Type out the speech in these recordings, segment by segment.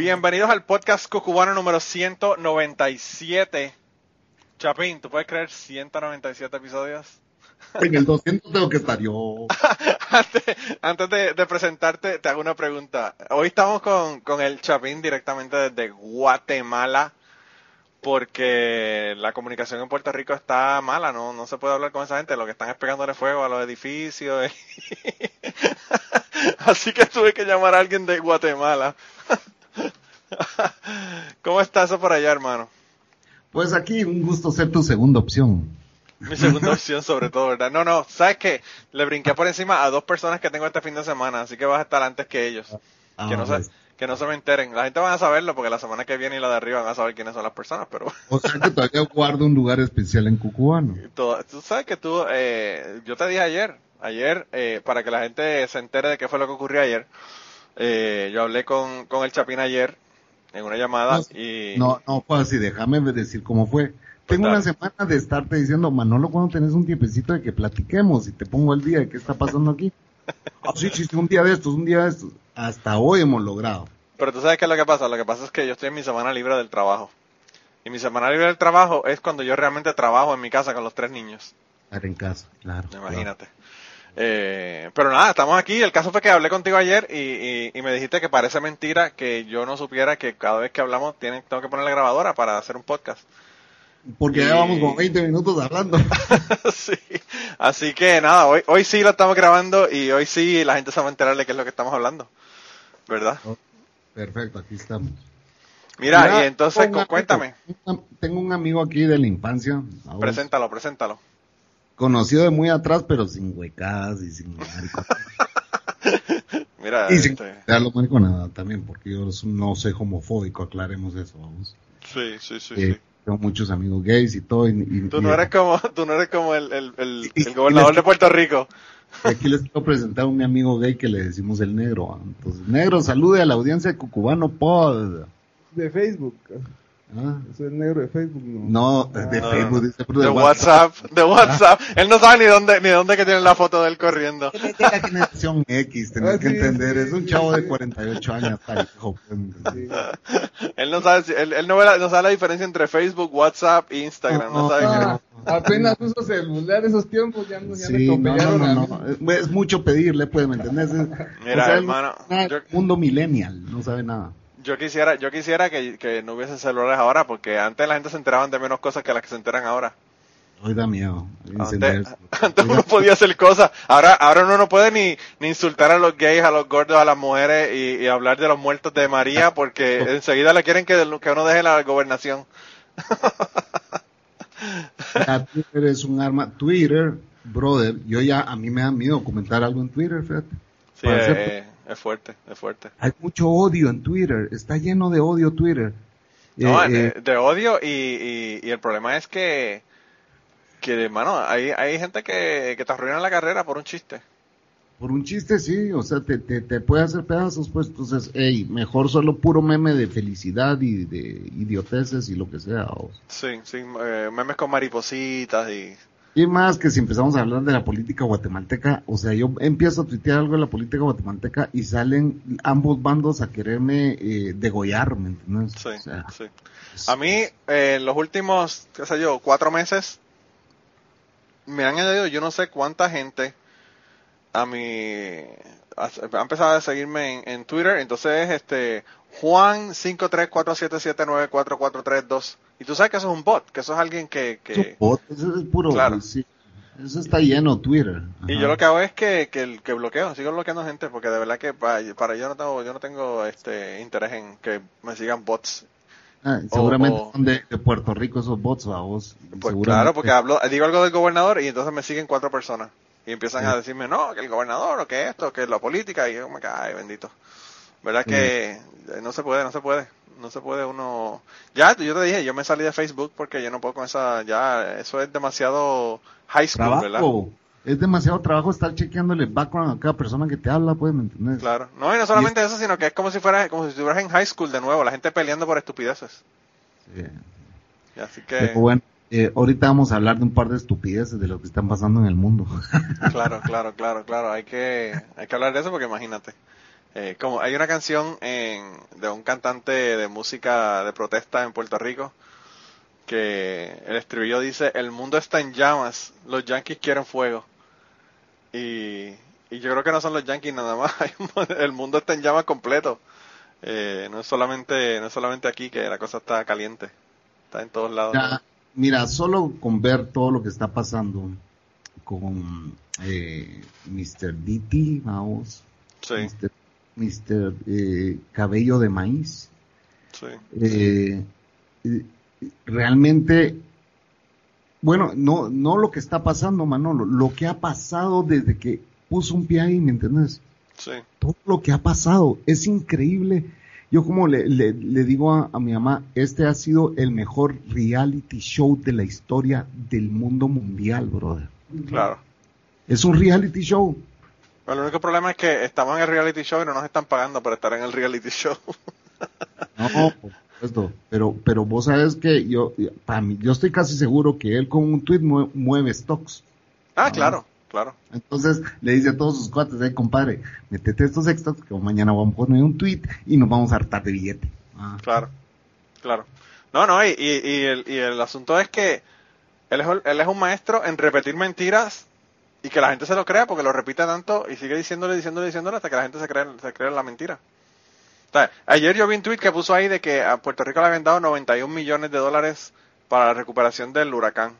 Bienvenidos al podcast cucubano número 197. Chapín, ¿tú puedes creer 197 episodios? En el 200 tengo que estar yo. antes antes de, de presentarte, te hago una pregunta. Hoy estamos con, con el Chapín directamente desde Guatemala porque la comunicación en Puerto Rico está mala, no, no se puede hablar con esa gente, lo que están es pegándole fuego a los edificios. Así que tuve que llamar a alguien de Guatemala. ¿Cómo está eso por allá, hermano? Pues aquí un gusto ser tu segunda opción. Mi segunda opción sobre todo, ¿verdad? No, no, ¿sabes qué? Le brinqué por encima a dos personas que tengo este fin de semana, así que vas a estar antes que ellos. Ah, que, no se, pues. que no se me enteren. La gente va a saberlo porque la semana que viene y la de arriba van a saber quiénes son las personas, pero O sea que todavía guardo un lugar especial en Cucubano. tú sabes que tú, eh, yo te dije ayer, ayer, eh, para que la gente se entere de qué fue lo que ocurrió ayer, eh, yo hablé con, con el Chapín ayer en una llamada No, y... No, no fue así, déjame decir cómo fue. Tengo dale. una semana de estarte diciendo, Manolo, cuando tenés un tiempecito de que platiquemos y te pongo el día de qué está pasando aquí. Ah, sí, sí, sí, un día de estos, un día de estos. Hasta hoy hemos logrado. Pero tú sabes qué es lo que pasa. Lo que pasa es que yo estoy en mi semana libre del trabajo. Y mi semana libre del trabajo es cuando yo realmente trabajo en mi casa con los tres niños. Estar en casa, claro. Imagínate. Eh, pero nada, estamos aquí. El caso fue que hablé contigo ayer y, y- y me dijiste que parece mentira que yo no supiera que cada vez que hablamos tienen, tengo que poner la grabadora para hacer un podcast. Porque ya vamos como 20 minutos hablando. sí. Así que nada, hoy, hoy sí lo estamos grabando y hoy sí la gente se va a enterar de qué es lo que estamos hablando. ¿Verdad? Perfecto, aquí estamos. Mira, Mira, y entonces tengo cuéntame. amigo- Tengo un amigo aquí de la infancia, Preséntalo, preséntalo. Conocido de muy atrás, pero sin huecadas y sin marico- Mira, y sin este, dar lo mariconada también, porque yo no soy homofóbico, aclaremos eso, vamos. sí, sí, sí, Eh, sí. tengo muchos amigos gays y todo. Y, y- Tú y- no eres como, tú no eres como el, el, el, Y- el gobernador de Puerto Rico. y aquí les quiero presentar a un mi amigo gay que le decimos el negro. Entonces, negro, salude a la audiencia de Cucubano Pod. De Facebook. ¿Ah? Soy negro de Facebook, no. No, de No, Facebook, no. dice, pero De WhatsApp, de WhatsApp. Él no sabe ni dónde, ni dónde que tiene la foto de él corriendo. Es de la generación X, tenés Ah, que sí, entender, sí, es un sí, chavo de sí. 48 años, está viejo, pues, Sí. Él no sabe, si- él, él no, ve la, no sabe la diferencia entre Facebook, WhatsApp e Instagram. No, No, sabe Ah, qué- apenas uso celular esos tiempos, ya, no, ya me no, no, no, no, es, es mucho pedirle, pues, ¿me entendés? Es- Mira, o sea, hermano, es yo- mundo millennial, no sabe nada. Yo quisiera, yo quisiera que, que no hubiesen celulares ahora, porque antes la gente se enteraban de menos cosas que las que se enteran ahora. Hoy da miedo. Antes, uno podía hacer cosas. Ahora, ahora uno no puede ni, ni insultar a los gays, a los gordos, a las mujeres y, y hablar de los muertos de María porque enseguida le quieren que, que uno deje la gobernación. Ya, Twitter es un arma. Twitter, brother, yo ya, a mí me da miedo comentar algo en Twitter, fíjate. Sí, Para es, fuerte, es fuerte. Hay mucho odio en Twitter, está lleno de odio Twitter. No, Eh, de, eh, de odio y, y, y el problema es que, que hermano, hay, hay gente que, que te arruina la carrera por un chiste. por un chiste, sí, o sea, te, te, te puede hacer pedazos, pues, entonces, hey, mejor solo puro meme de felicidad y de idioteces y lo que sea. o- Sí, sí, eh, memes con maripositas y... Y más que si empezamos a hablar de la política guatemalteca, o sea, yo empiezo a tuitear algo de la política guatemalteca y salen ambos bandos a quererme eh, degollar, ¿me entiendes? Sí, O sea, sí. A mí, eh, en los últimos, qué sé yo, cuatro meses, me han añadido yo no sé cuánta gente a mi... Ha empezado a seguirme en, en Twitter, entonces este Juan 53477944432 y tú sabes que eso es un bot, que eso es alguien que... que Eso, bot, eso es puro, Claro. sí, eso está lleno Twitter. y yo lo que hago es que, que, que bloqueo, sigo bloqueando gente porque de verdad que para, para yo no tengo, yo no tengo este interés en que me sigan bots Ah, seguramente o- son de, de Puerto Rico esos bots, a vos. Pues claro, porque hablo, digo algo del gobernador y entonces me siguen cuatro personas. Y empiezan Sí. a decirme, no, que el gobernador, o que esto, que la política, y yo me cae, bendito. ¿Verdad que eh, no se puede, no se puede? No se puede uno... Ya, yo te dije, yo me salí de Facebook porque yo no puedo con esa... Ya, eso es demasiado high school, ¿verdad? es demasiado trabajo estar chequeándole background a cada persona que te habla, pues, ¿me entiendes? Claro. No, y no solamente eso, sino que es como si fuera, como si estuvieras en high school de nuevo, la gente peleando por estupideces. Sí. así que... Pero bueno, eh, ahorita vamos a hablar de un par de estupideces de lo que están pasando en el mundo. claro, claro, claro, claro. Hay que, hay que hablar de eso porque imagínate. Eh, como hay una canción en, de un cantante de música de protesta en Puerto Rico que el estribillo dice, el mundo está en llamas, los yankees quieren fuego. Y, yo creo que no son los Yankees nada más, el mundo está en llamas completo. Eh, no es solamente no es solamente aquí que la cosa está caliente, está en todos lados. mira, solo con ver todo lo que está pasando con eh, Mr. DT, vamos, sí. Mr. eh, Cabello de Maíz, sí. Eh, realmente bueno, no, no lo que está pasando, Manolo, lo que ha pasado desde que puso un pie ahí, ¿me entiendes? Sí. Todo lo que ha pasado es increíble. Yo como le, le, digo a, mi mamá, este ha sido el mejor reality show de la historia del mundo mundial, brother. Claro. Es un reality show. Pero el único problema es que estamos en el reality show y no nos están pagando por estar en el reality show. no, esto, pero, pero vos sabes que yo, para mí, yo estoy casi seguro que él con un tweet mueve, stocks. Ah, claro, claro. Entonces le dice a todos sus cuates, eh, compadre, metete estos stocks que mañana vamos a poner un tweet y nos vamos a hartar de billete. Ah. Claro, claro. No, no, y, y, el, y el asunto es que él es, él es un maestro en repetir mentiras y que la gente se lo crea porque lo repite tanto y sigue diciéndole, diciéndole, diciéndole hasta que la gente se cree, se cree la mentira ayer yo vi un tweet que puso ahí de que a Puerto Rico le habían dado 91 millones de dólares para la recuperación del huracán.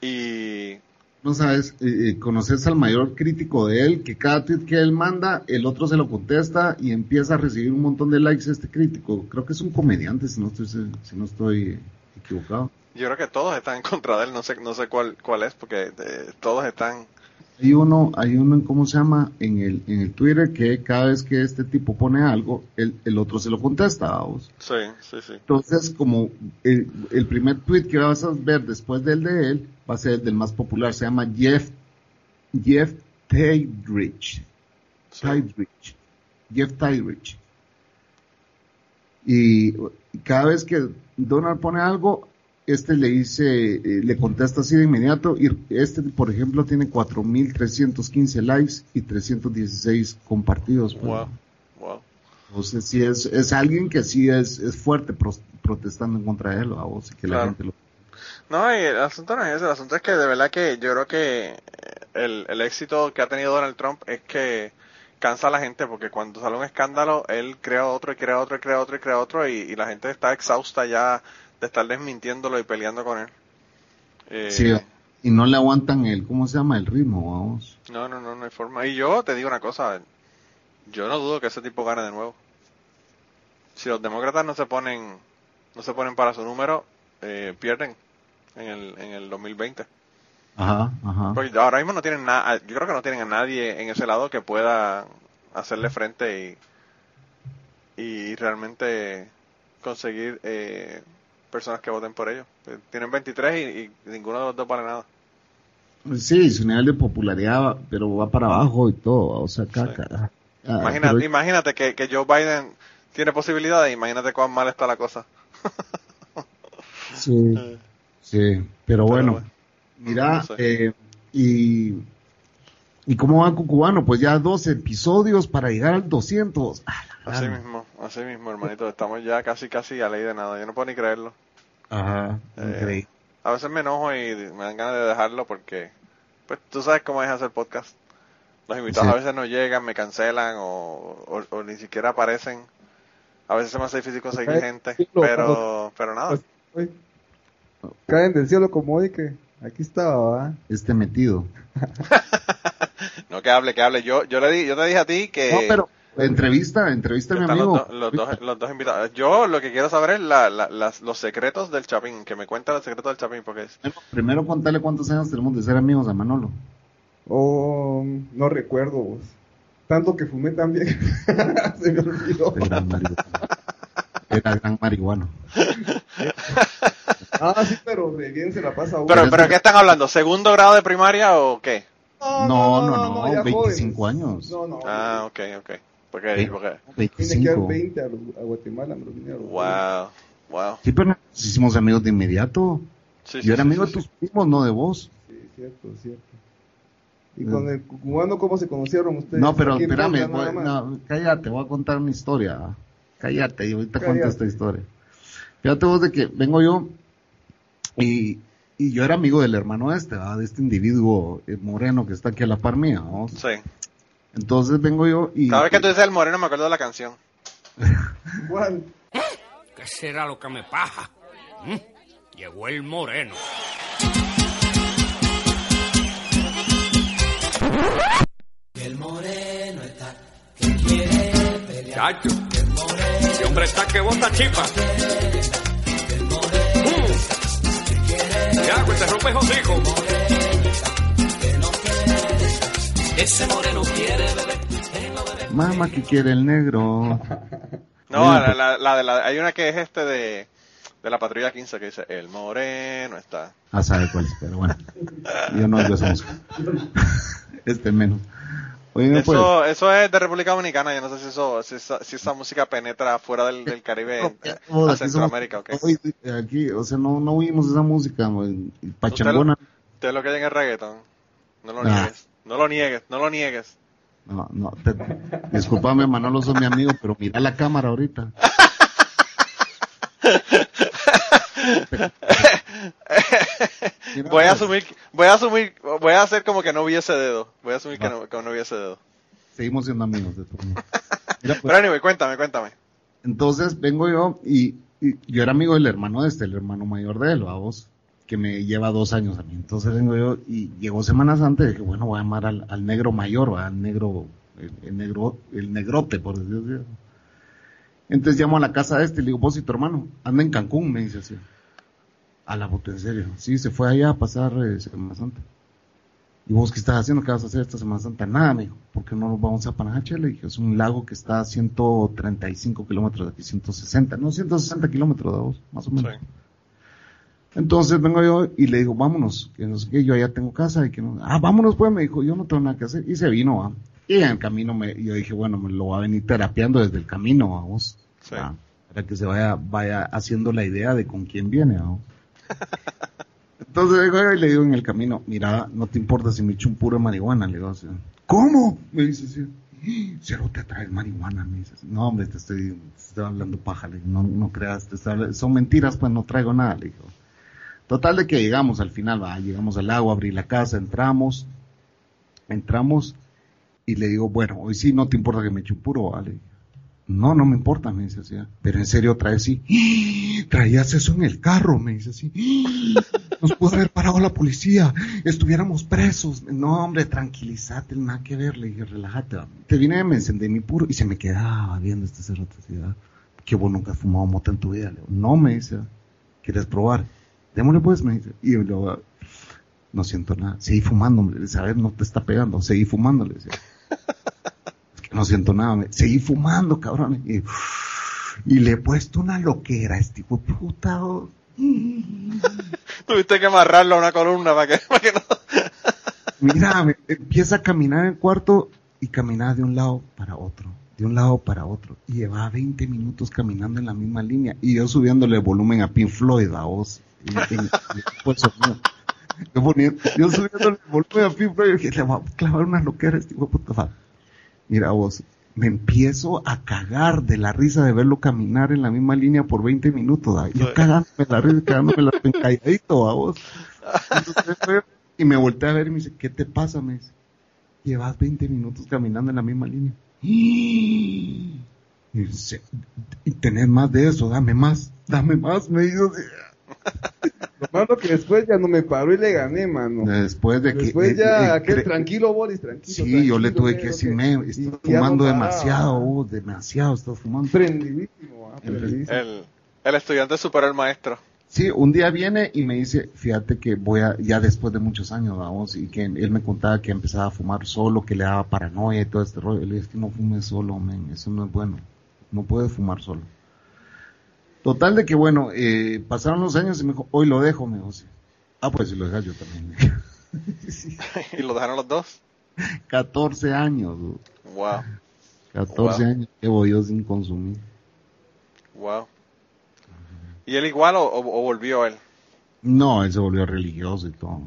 Y... No sabes, eh, conoces al mayor crítico de él, que cada tweet que él manda, el otro se lo contesta y empieza a recibir un montón de likes este crítico. Creo que es un comediante, si no estoy, si no estoy equivocado. Yo creo que todos están en contra de él, no sé, no sé cuál, cuál es, porque eh, todos están hay uno, hay uno, ¿cómo se llama? En el, en el Twitter que cada vez que este tipo pone algo, el, el otro se lo contesta a vos. Sí, sí, sí. Entonces, como el, el, primer tweet que vas a ver después del de él, va a ser el del más popular, se llama Jeff, Jeff Tydrich. Jeff Tydrich. Y cada vez que Donald pone algo, este le dice, eh, le contesta así de inmediato, y este, por ejemplo, tiene 4.315 likes y 316 compartidos. Wow, wow. Entonces, sí es, es alguien que sí es, es fuerte protestando en contra de él, a vos, y que la gente lo... No, y el asunto no es eso, el asunto es que de verdad que yo creo que el, el éxito que ha tenido Donald Trump es que cansa a la gente porque cuando sale un escándalo, él crea otro y crea otro y crea otro y crea otro y, y la gente está exhausta ya de estar desmintiéndolo y peleando con él. Eh, sí, y no le aguantan el, ¿cómo se llama? El ritmo, vamos. No, no, no, no hay forma. Y yo te digo una cosa, yo no dudo que ese tipo gane de nuevo. Si los demócratas no se ponen, no se ponen para su número, eh, pierden en el, en el 2020. Ajá, ajá. Porque ahora mismo no tienen nada, yo creo que no tienen a nadie en ese lado que pueda hacerle frente y, y realmente conseguir eh, personas que voten por ellos. Eh, tienen 23 y, ninguno de los dos vale nada. Sí, su nivel de popularidad, pero va para abajo y todo, o sea, caca. Ah, imagínate, imagínate que, que Joe Biden tiene posibilidades, imagínate cuán mal está la cosa. sí, eh. sí, pero, bueno, mira, eh, y, y cómo va con Cubano, pues ya dos episodios para llegar al 200. Así mismo, así mismo, hermanito, estamos ya casi, casi a ley de nada, yo no puedo ni creerlo. Ajá, eh, A veces me enojo y me dan ganas de dejarlo porque, pues tú sabes cómo es hacer podcast. Los invitados a veces no llegan, me cancelan o, o, ni siquiera aparecen. A veces se me hace difícil conseguir gente, pero, pero nada. Pues, caen del cielo como hoy que aquí estaba, Este metido. no, que hable, que hable. Yo, yo, le di, yo te dije a ti que... No, pero Entrevista, entrevista a mi amigo. Los, dos, los dos invitados. Yo lo que quiero saber es la, las, los secretos del Chapín, que me cuenta los secretos del Chapín, porque es... Primero contale cuántos años tenemos de ser amigos a Manolo. Oh, no recuerdo Tanto que fumé también. Se me olvidó. Era gran marihuano. Era gran marihuano. Ah, sí, pero de bien se la pasa uno. Pero, pero ¿qué están hablando? ¿Segundo grado de primaria o qué? No, no, no, ya 25 jóvenes. años. No, no. Ah, ok, ok. Porque, Sí. porque, Tiene que dar 25. 20 a, a Guatemala, me lo los- wow, wow. Sí, pero nos hicimos amigos de inmediato. Sí, sí, Yo era sí, amigo sí, de sí. tus primos, no de vos. Sí, cierto, cierto. ¿Y con el cubano cómo se conocieron ustedes? No, pero espérame, voy- no, cállate, voy a contar una historia. Cállate, y ahorita Cállate. cuento esta historia. Fíjate vos de que vengo yo y, y yo era amigo del hermano este, ¿verdad? de este individuo eh, moreno que está aquí a la par mía. ¿no? Sí. Entonces vengo yo y... Cada vez que tú dices el moreno me acuerdo de la canción. ¿Qué será lo que me paja? ¿Mm? Llegó el moreno. Chacho, ese hombre está que bota chipa. Mm. Ya, pues te rompes hocico. Ese moreno quiere beber. Mamá que quiere el negro. No, la, pues- la, la de la, hay una que es este de, de la patrulla 15 que dice, el moreno está. Ah, sabe cuál es, pero bueno. Yo no oigo esa música. Este menos. Oye, Eso, eso es de República Dominicana, yo no sé si eso, si esa, si esa música penetra fuera del, del Caribe no, a aquí somos- Centroamérica, ¿ok? hoy, aquí, o sea, no, no oímos esa música, pachangona. Usted lo que hay en el reggaeton. No lo Ah. niegues. No lo niegues, no lo niegues. No, no, te, discúlpame, Manolo, sos mi amigo, pero mira la cámara ahorita. Voy a asumir, voy a asumir, voy a hacer como que no vi ese dedo. Voy a asumir que no, que no vi ese dedo. Seguimos siendo amigos de todo. Mira, pues, Pero anyway, cuéntame, cuéntame. entonces vengo yo y, y yo era amigo del hermano de este, el hermano mayor de él, vos, que me lleva dos años a mí. Entonces vengo yo y llegó semanas antes de que, bueno, voy a llamar al, negro mayor, al negro, el, negro, el negrote, por decirlo así. Entonces llamo a la casa de este y le digo, vos y tu hermano, anda en Cancún, me dice así. A la bota, en serio. Sí, se fue allá a pasar eh, Semana Santa. ¿Y vos qué estás haciendo? ¿Qué vas a hacer esta Semana Santa? Nada, me dijo. ¿Por qué no nos vamos a Panajache? Le dije, es un lago que está a 135 kilómetros de aquí, 160. No, 160 kilómetros de vos, más o Sí. Entonces vengo yo y le digo, vámonos, que no sé qué, yo allá tengo casa y que no. Ah, vámonos pues, me dijo, yo no tengo nada que hacer. Y se vino, ¿va? Y en el camino me, yo dije, bueno, me lo va a venir terapeando desde el camino, vamos. Sí. ¿va? Para que se vaya, vaya haciendo la idea de con quién viene, vamos. Entonces vengo yo y le digo en el camino, mira, no te importa si me echo un puro de marihuana, le digo así. ¿Cómo? Me dice así. Cero te traes marihuana, me dice. así. No, hombre, te estoy, te estoy hablando paja, le digo, no, no creas, te estoy habla- son mentiras, pues no traigo nada, le digo. Total de que llegamos al final, va, llegamos al agua, abrí la casa, entramos, entramos y le digo, bueno, hoy sí no te importa que me eche un puro, vale. No, no me importa, me dice así. "ah". Pero en serio trae así. "¡Ah! Traías eso en el carro, me dice así. "¡Ah! Nos pudo haber parado la policía. Estuviéramos presos. No, hombre, tranquilízate, nada que ver. Le dije, relájate. va". Te vine, me encendí mi puro y se me quedaba viendo este cerrote así. ¿verdad? Que vos nunca has fumado mota en tu vida. Le digo, no, me dice. ¿Quieres probar? Démosle pues, me dice. Y yo luego, no siento nada. Seguí fumando, hombre. ¿Sabes? No te está pegando. Seguí fumando, le decía. Es que no siento nada. Me... Seguí fumando, cabrón. Y, y le he puesto una loquera a este hijo de puta. oh. Tuviste que amarrarlo a una columna para que, para que no. Mira, me- empieza a caminar en el cuarto y caminaba de un lado para otro, de un lado para otro. Y llevaba 20 minutos caminando en la misma línea. Y yo subiéndole el volumen a Pink Floyd, a vos. Y- y- y- pues, yo, ponía- yo subiéndole el volumen a Floyd y dije, le voy a clavar una loquera a este hijo de puta. Mira vos, me empiezo a cagar de la risa de verlo caminar en la misma línea por 20 minutos. ¿va? Yo cagándome la risa, cagándome la calladito, a vos. Entonces, y me volteé a ver y me dice, ¿qué te pasa? Me dice, llevas 20 minutos caminando en la misma línea. Y dice, y tenés más de eso, dame más, dame más, me dijo. Lo malo que después ya no me paró y le gané, mano. Después de que... Después eh, ya, eh, aquel cre- tranquilo, Boris, tranquilo. Sí, yo le tranquilo, tuve que decir, me, estás no fumando paraba. demasiado, vos, demasiado, estás fumando. Prendidísimo, ah, prendidísimo. El, el estudiante superó al maestro. Sí, un día viene y me dice, fíjate que voy a, ya después de muchos años, vamos, y que él me contaba que empezaba a fumar solo, que le daba paranoia y todo este rollo. Le dije, que no fumes solo, men, eso no es bueno. No puedes fumar solo. Total de que, bueno, eh, pasaron los años y me dijo, hoy lo dejo, me dijo. Ah, pues si lo dejas yo también. Sí, ¿Y lo dejaron los dos? 14 años. Wow, 14 Wow. años llevo yo sin consumir. wow. ¿Y él igual o, o- o volvió él? No, él se volvió religioso y todo.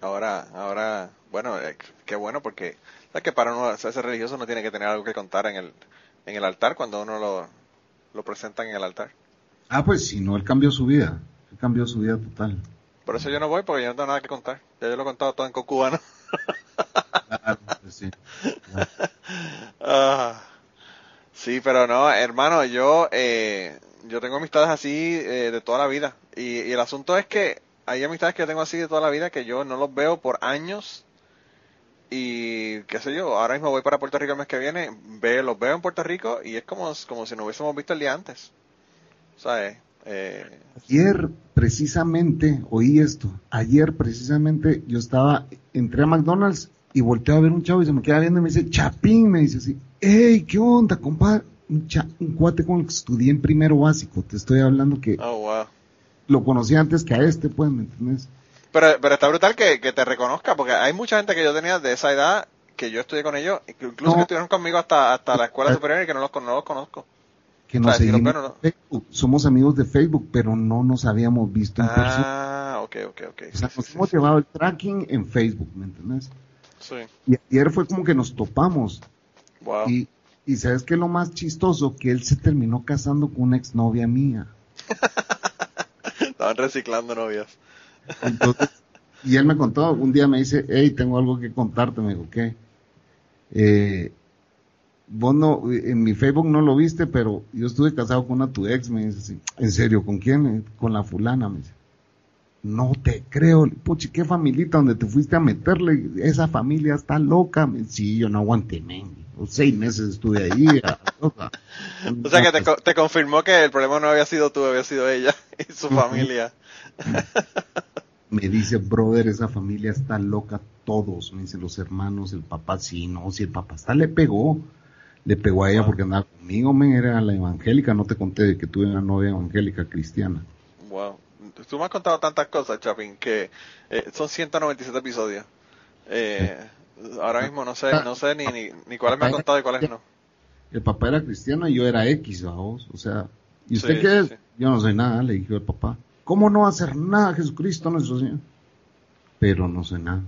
Ahora, ahora, bueno, eh, qué bueno porque sabes que para uno ser religioso no tiene que tener algo que contar en el, en el altar cuando uno lo, lo presentan en el altar. Ah, pues sí, no, él cambió su vida. Él cambió su vida total. Por eso yo no voy porque yo no tengo nada que contar. Ya yo lo he contado todo en cubano. Claro, pues sí. Ah, sí, pero no, hermano, yo eh, yo tengo amistades así eh, de toda la vida y, y el asunto es que hay amistades que yo tengo así de toda la vida que yo no los veo por años y qué sé yo, ahora mismo voy para Puerto Rico el mes que viene, ve, los veo en Puerto Rico y es como, como si no hubiésemos visto el día antes, ¿sabes? Eh, Ayer precisamente oí esto. Ayer precisamente yo estaba, entré a McDonald's y volteé a ver un chavo y se me queda viendo y me dice, Chapín, me dice así, hey, ¿qué onda, compadre? Un, cha- un cuate con el que estudié en primero básico. Te estoy hablando que oh, wow. lo conocí antes que a este, pues, ¿me entiendes? Pero, pero está brutal que, que te reconozca, porque hay mucha gente que yo tenía de esa edad, que yo estudié con ellos, incluso No. que estuvieron conmigo hasta, hasta la escuela superior y que no los, no los conozco. Que nos lo seguimos no. Facebook. Somos amigos de Facebook, pero no nos habíamos visto en persona. Ah, ok, ok, ok. O sea, Sí, nos sí, hemos sí, llevado el tracking en Facebook, ¿me entiendes? sí. Y ayer fue como que nos topamos. Wow. Y, y sabes que lo más chistoso, que él se terminó casando con una exnovia mía. Estaban reciclando novias. Entonces, y él me contó, un día me dice, hey, tengo algo que contarte, me dijo, ¿qué? Eh, vos no, en mi Facebook no lo viste, pero yo estuve casado con una tu ex, me dice así, ¿en serio? ¿Con quién? Con la fulana, me dice. No te creo, puchi, qué familita donde te fuiste a meterle, esa familia está loca. Me- Sí, yo no aguanté, men. Seis meses estuve ahí. loca. O sea que te, co- te confirmó que el problema no había sido tú, había sido ella y su familia. Me dice, brother, esa familia está loca todos, me dicen los hermanos, el papá, sí, no, si el papá está le pegó, le pegó a ella porque andaba conmigo, men, era la evangélica, no te conté de que tuve una novia evangélica cristiana. Wow. Tú me has contado tantas cosas, Chapin, que eh, son 197 episodios. Eh, ahora mismo no sé, no sé ni, ni, ni cuáles me has contado y cuáles no. El papá era cristiano y yo era X, vamos, o sea, ¿y usted Sí, qué es? sí. Yo no soy nada, le dije al papá. ¿Cómo no hacer nada, Jesucristo nuestro Señor? Pero no soy nada.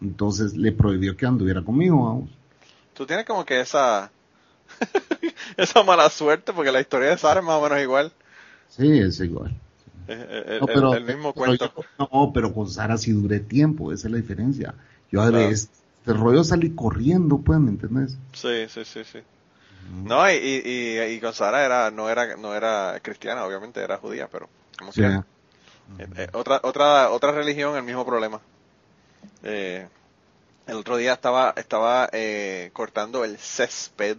Entonces le prohibió que anduviera conmigo, vamos. Tú tienes como que esa esa mala suerte porque la historia de Sara es más o menos igual. Sí, es igual. El, No, pero, el mismo pero cuento. yo- no, pero con Sara sí duré tiempo, esa es la diferencia. Yo de Claro. este, este rollo salí corriendo, pues, ¿me entiendes? Sí, sí, sí, sí. No, y, y, y, con Sara era, no era, no era cristiana, obviamente era judía, pero como Sí. quiera. Eh, eh, otra, otra, otra religión, el mismo problema. Eh, el otro día estaba, estaba eh, cortando el césped,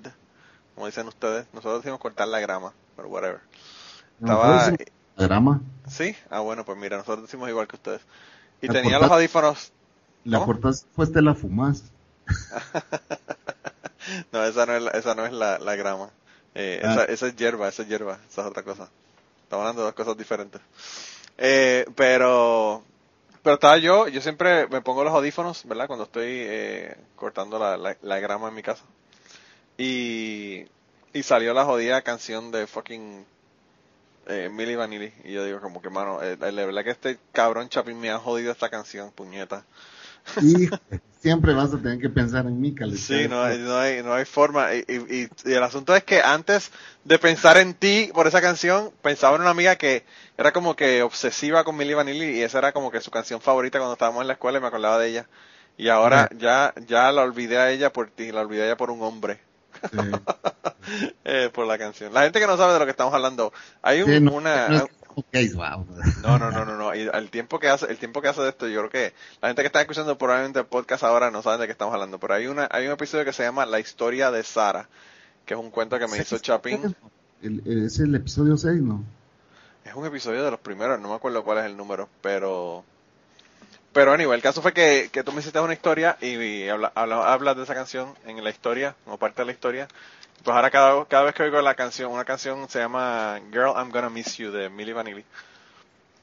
como dicen ustedes. Nosotros decimos cortar la grama, pero whatever. Estaba, decimos drama, sí, ah bueno, pues mira, nosotros decimos igual que ustedes. Y La tenía corta- los audífonos, la cortas después te la fumas. no, esa no es la, esa no es la, la grama. Eh, Ah. esa, esa es hierba, esa es hierba, esa es otra cosa. Estamos hablando de dos cosas diferentes. Eh, pero, pero estaba yo, yo siempre me pongo los audífonos, ¿verdad? Cuando estoy eh, cortando la, la, grama en mi casa. Y, y salió la jodida canción de fucking eh, Milli Vanilli. Y yo digo como que, mano, eh, la verdad que este cabrón Chapin me ha jodido esta canción, puñeta. Siempre vas a tener que pensar en mí, Cale. Sí, no hay, no hay, no hay forma. Y, y, el asunto es que antes de pensar en ti por esa canción, pensaba en una amiga que era como que obsesiva con Milli Vanilli y esa era como que su canción favorita cuando estábamos en la escuela y me acordaba de ella. Y ahora ya, ya la olvidé a ella por ti, la olvidé a ella por un hombre, Sí. eh, por la canción. La gente que no sabe de lo que estamos hablando, hay un- Sí, no, una, no wow. no, no, no, no, no. Y el tiempo que hace, el tiempo que hace de esto, yo creo que la gente que está escuchando probablemente el podcast ahora no saben de qué estamos hablando. Pero hay una, hay un episodio que se llama La historia de Sara, que es un cuento que me hizo Chapin. El- es el episodio 6, ¿no? es un episodio de los primeros, no me acuerdo cuál es el número, pero pero anyway, el caso fue que, que tú me hiciste una historia y, y habla- habla- hablas de esa canción en la historia, como parte de la historia. Pues ahora cada, cada vez que oigo la canción, una canción se llama Girl, I'm Gonna Miss You de Milli Vanilli.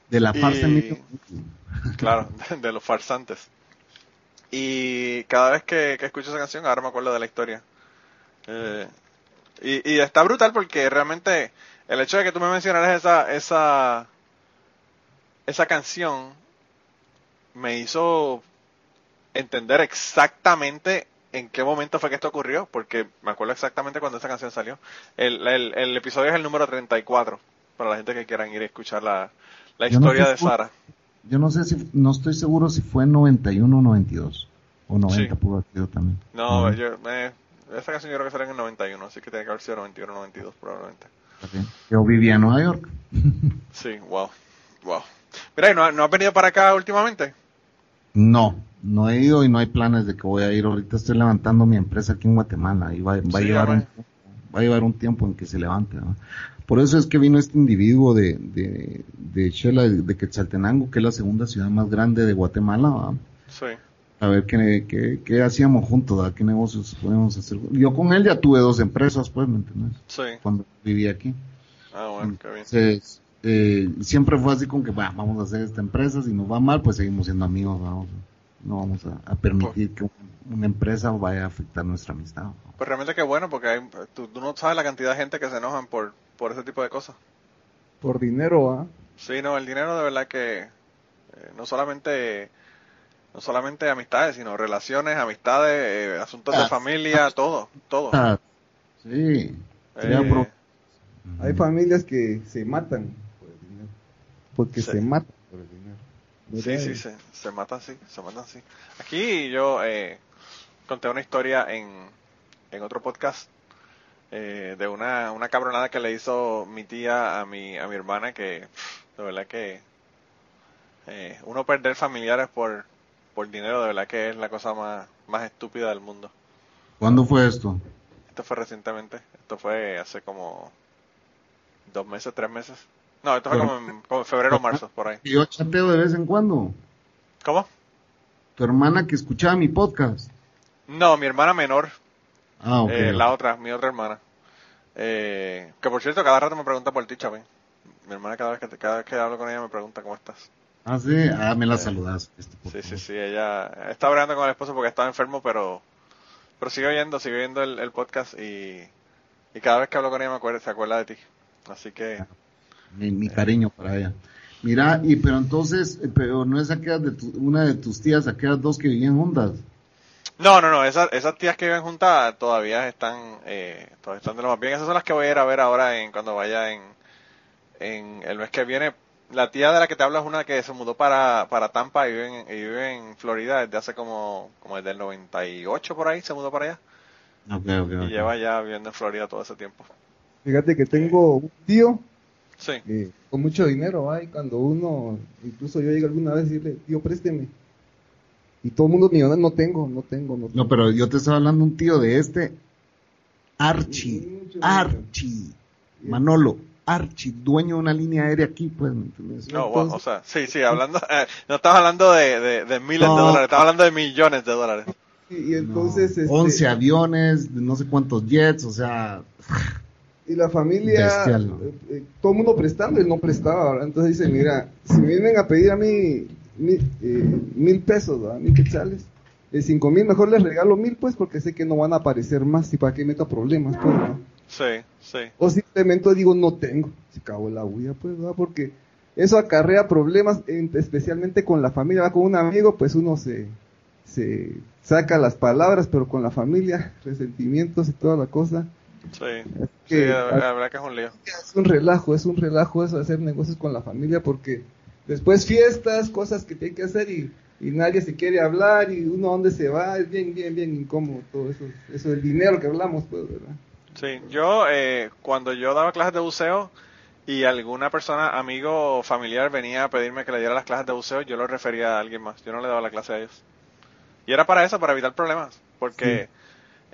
De la farsa Y- Claro, de, de los farsantes. Y cada vez que, que escucho esa canción, ahora me acuerdo de la historia. Eh, y, y está brutal porque realmente el hecho de que tú me mencionaras esa, esa, esa canción me hizo entender exactamente en qué momento fue que esto ocurrió, porque me acuerdo exactamente cuando esa canción salió. El, el, el episodio es el número 34, para la gente que quieran ir a escuchar la, la Yo no historia de Sara. Yo no sé si, no estoy seguro si fue en 91 o 92. O 90 Sí. pudo haber sido también. No, yo, eh, esa canción yo creo que salió en el 91, así que tiene que haber sido 91 o 92 probablemente. Yo vivía en Nueva York. Sí, wow, wow. Mira, ¿y ¿no, no has venido para acá últimamente? No, no he ido y no hay planes de que voy a ir. Ahorita estoy levantando mi empresa aquí en Guatemala y va, va a llevar un, va a llevar un tiempo en que se levante. ¿no? Por eso es que vino este individuo de, de, de Shela, de Quetzaltenango, que es la segunda ciudad más grande de Guatemala, a ver qué, qué, qué hacíamos juntos, ¿va? qué negocios podíamos hacer. Yo con él ya tuve dos empresas, pues, ¿me entiendes? Sí. Cuando vivía aquí. Ah, bueno, qué bien. Entonces, eh, siempre fue así con que, "Va, vamos a hacer esta empresa, si nos va mal, pues seguimos siendo amigos, vamos, no vamos a, a permitir que un- una empresa vaya a afectar nuestra amistad. Pues realmente qué bueno, porque hay, tú, tú no sabes la cantidad de gente que se enojan por, por ese tipo de cosas. Por dinero, ¿ah? Sí, no, el dinero de verdad que eh, no solamente no solamente amistades, sino relaciones, amistades, eh, asuntos de Ah, familia, todo, todo. Ah, Sí, Eh, Hay familias que se matan por el dinero. Porque Sí. se matan. Sí, sí, se, se matan así, se matan así. Aquí yo eh, conté una historia en, en otro podcast eh, de una, una cabronada que le hizo mi tía a mi, a mi hermana que de verdad que eh, uno perder familiares por, por dinero de verdad que es la cosa más, más estúpida del mundo. ¿Cuándo fue esto? Esto fue recientemente, esto fue hace como dos meses, tres meses. No, esto fue como en, como en febrero o marzo, por ahí. Yo chateo de vez en cuando. ¿Cómo? Tu hermana que escuchaba mi podcast. No, mi hermana menor, Ah, ok. Eh, la otra, mi otra hermana. Eh, que por cierto, cada rato me pregunta por ti, Chapín. Mi hermana cada vez que, cada vez que hablo con ella me pregunta cómo estás. Ah, sí, ah, me la saludas. este, Sí, sí, sí, ella está hablando con el esposo porque estaba enfermo, pero pero sigue oyendo, sigue oyendo el, el podcast y, y cada vez que hablo con ella me acuerda, se acuerda de ti. Así que, Mi, mi cariño para ella. Mira, y pero entonces, eh, pero no es aquella de tu- una de tus tías, aquellas dos que vivían juntas. no, no, no, esas, esas tías que viven juntas todavía están, eh, todavía están de lo más bien. Esas son las que voy a ir a ver ahora en cuando vaya en, en el mes que viene. La tía de la que te hablo es una que se mudó para, para Tampa y vive, en, y vive en Florida desde hace como, como desde el 98 por ahí, se mudó para allá. Ok, ok, Y lleva ya viviendo en Florida todo ese tiempo. Fíjate que tengo un tío Sí, eh, con mucho dinero, ¿ah? y cuando uno, incluso yo llego alguna vez a decirle, tío, présteme. Y todo el mundo millonario, no tengo, no tengo, no tengo. No, pero yo te estaba hablando un tío de este Archie. Archie, Manolo, Archie, dueño de una línea aérea aquí, pues, ¿me entiendes? no, wow, entonces- o sea, sí, sí, hablando, eh, no estás hablando de, de, de miles de dólares, estás hablando de millones de dólares. Y, y entonces, No, este, 11 aviones, no sé cuántos jets, o sea, y la familia, Bestial, ¿no? eh, eh, todo el mundo prestando, él no prestaba, ¿verdad? Entonces dice, mira, si me vienen a pedir a mí mil, eh, mil pesos, ¿verdad? Mil quetzales, de cinco mil, mejor les regalo mil, pues, porque sé que no van a aparecer más y para que meta problemas, pues, ¿verdad? Sí, sí. O simplemente digo, no tengo. Se acabó la bulla, pues, ¿verdad? Porque eso acarrea problemas, en- especialmente con la familia. ¿verdad? Con un amigo, pues uno se, se saca las palabras, pero con la familia, resentimientos y toda la cosa. Sí, sí, que la, verdad que es un lío. es un relajo, es un relajo eso de hacer negocios con la familia, porque después fiestas, cosas que tiene que hacer y, y nadie se quiere hablar y uno a dónde se va, es bien, bien, bien incómodo todo eso, eso del dinero que hablamos, pues, ¿verdad? Sí, yo eh, cuando yo daba clases de buceo y alguna persona, amigo o familiar venía a pedirme que le diera las clases de buceo, yo lo refería a alguien más, yo no le daba la clase a ellos. Y era para eso, para evitar problemas, porque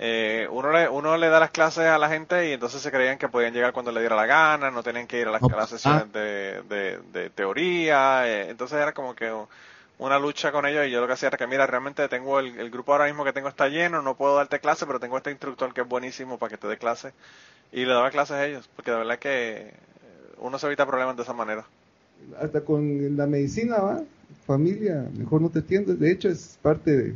eh, uno, le, uno le da las clases a la gente y entonces se creían que podían llegar cuando le diera la gana, no tenían que ir a las, a las ah. sesiones de, de, de teoría, eh, entonces era como que una lucha con ellos y yo lo que hacía era que mira, realmente tengo el, el grupo ahora mismo que tengo está lleno, no puedo darte clase, pero tengo este instructor que es buenísimo para que te dé clase y le daba clases a ellos, porque de verdad que eh, uno se evita problemas de esa manera. Hasta con la medicina, ¿va? Familia, mejor no te atiendes. De hecho, es parte de,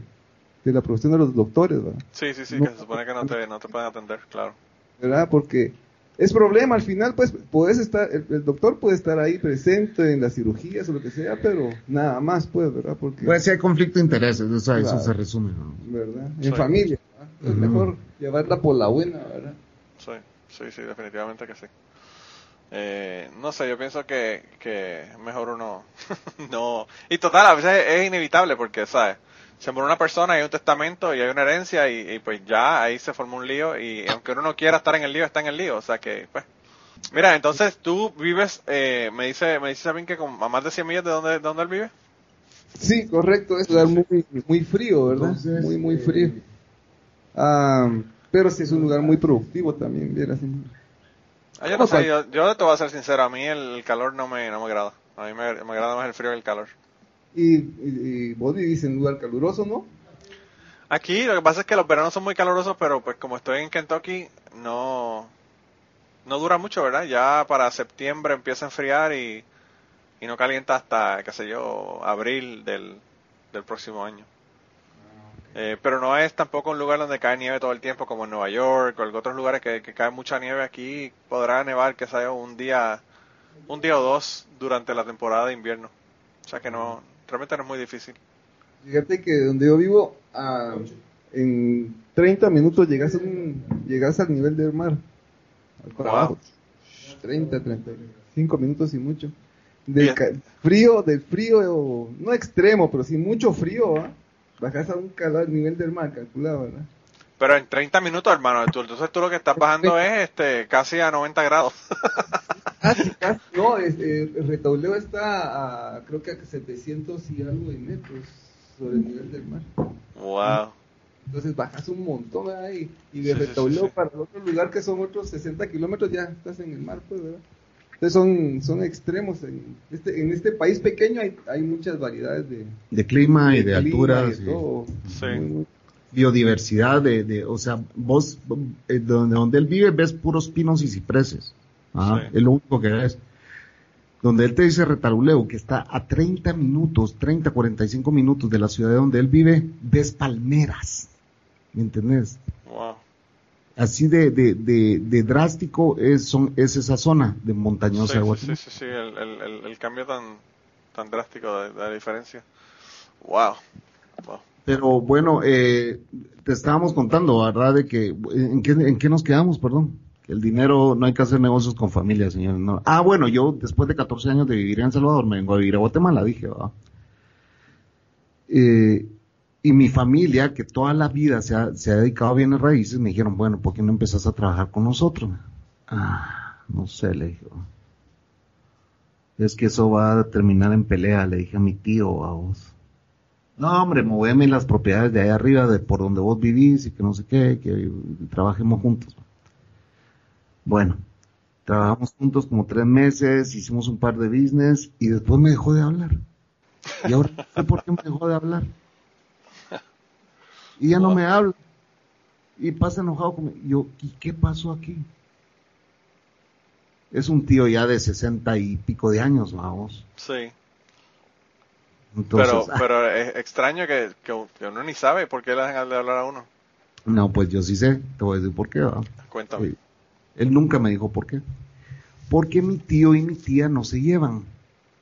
de la profesión de los doctores, ¿va? Sí, sí, sí, No. que se supone que no te, no te pueden atender, claro. ¿verdad? Porque es problema, al final, pues, puedes estar, el, el doctor puede estar ahí presente en las cirugías o lo que sea, pero nada más, pues, ¿verdad? Porque, Pues si hay conflicto de intereses, eso, eso Claro. se resume. ¿no? ¿verdad? En Sí. familia, ¿verdad? es mejor llevarla por la buena, ¿verdad? Sí, sí, sí, definitivamente que sí. Eh, no sé, yo pienso que, que mejor uno no... Y total, a veces es inevitable porque, ¿sabes? Se muere una persona, hay un testamento y hay una herencia y, y pues ya ahí se forma un lío y aunque uno no quiera estar en el lío, está en el lío. O sea que, pues... Mira, entonces tú vives, eh, me dice me dice también que con a más de 100 millas de dónde, de dónde él vive. Sí, correcto, es un lugar muy, muy frío, ¿verdad? Entonces, muy, muy eh, frío. Ah, pero sí es un lugar muy productivo también, vieras. Ah, yo no sé, yo, yo te voy a ser sincero, a mí el, calor no me, no me agrada. A mí me, me agrada más el frío que el calor. Y, y, y vos vivís en un lugar caluroso, ¿no? Aquí lo que pasa es que los veranos son muy calurosos, pero pues como estoy en Kentucky, no, no dura mucho, ¿verdad? Ya para septiembre empieza a enfriar y, y no calienta hasta, qué sé yo, abril del, del próximo año. Eh, pero no es tampoco un lugar donde cae nieve todo el tiempo como en Nueva York o en otros lugares que, que cae mucha nieve. Aquí podrá nevar, que sea un día, un día o dos durante la temporada de invierno. O sea que no, realmente no es muy difícil. Fíjate que donde yo vivo, ah, en 30 minutos llegas, a un, llegas al nivel del mar. Al para Wow. abajo. 30, 35 minutos y mucho. Del frío, del frío, no extremo, pero sí mucho frío, ¿ah? Bajas a un calor al nivel del mar, calculado, ¿verdad? Pero en 30 minutos, hermano, tú, entonces tú lo que estás bajando es este casi a 90 grados. Casi, casi. No, es- eh, el retauleo está a, creo que a 700 y algo de metros sobre el nivel del mar. wow. Entonces bajas un montón ¿verdad? y, Sí, de sí, sí, retauleo sí. para el otro lugar que son otros 60 kilómetros ya estás en el mar, pues, ¿verdad? Entonces son, son extremos. En este, en este país pequeño hay, hay muchas variedades de, De clima y de, clima alturas. y y de todo. Sí. Muy, muy- biodiversidad, de, de, o sea, vos, eh, donde, donde él vive, ves puros pinos y cipreses. Ah, Sí. Es lo único que ves. Donde él te dice Retaluleu, que está a 30 minutos, 30, 45 minutos de la ciudad donde él vive, ves palmeras. ¿Me entendés? Wow. Así de, de, de, de drástico es, son, es esa zona de montañosa Sí, de sí, Guatemala. sí, sí, sí, el, el, el, el cambio tan, tan drástico de, de la diferencia. Wow. wow. Pero bueno, eh, te estábamos contando, ¿verdad? De que, ¿en qué, en qué nos quedamos, perdón? El dinero, no hay que hacer negocios con familia, señores. No. Ah, bueno, yo después de 14 años de vivir en El Salvador, me vengo a vivir a Guatemala, dije, ¿verdad? Eh, y mi familia, que toda la vida se ha, se ha dedicado a bienes raíces, me dijeron, bueno, ¿por qué no empezás a trabajar con nosotros? Ah, no sé, le dije. "va. Es que eso va a terminar en pelea, le dije a mi tío, a vos. No, hombre, moveme las propiedades de ahí arriba, de por donde vos vivís y que no sé qué, que trabajemos juntos. Bueno, trabajamos juntos como tres meses, hicimos un par de business y después me dejó de hablar. Y ahora no sé por qué me dejó de hablar. Y ya no me habla. Y pasa enojado conmigo. Yo, ¿y qué pasó aquí? Es un tío ya de sesenta y pico de años, vamos. Sí. Entonces, pero, ah, pero es extraño que, que, que uno ni sabe por qué le dejan de hablar a uno. no, pues yo sí sé, te voy a decir por qué. ¿va? Cuéntame. Sí. Él nunca me dijo por qué. Porque mi tío y mi tía no se llevan.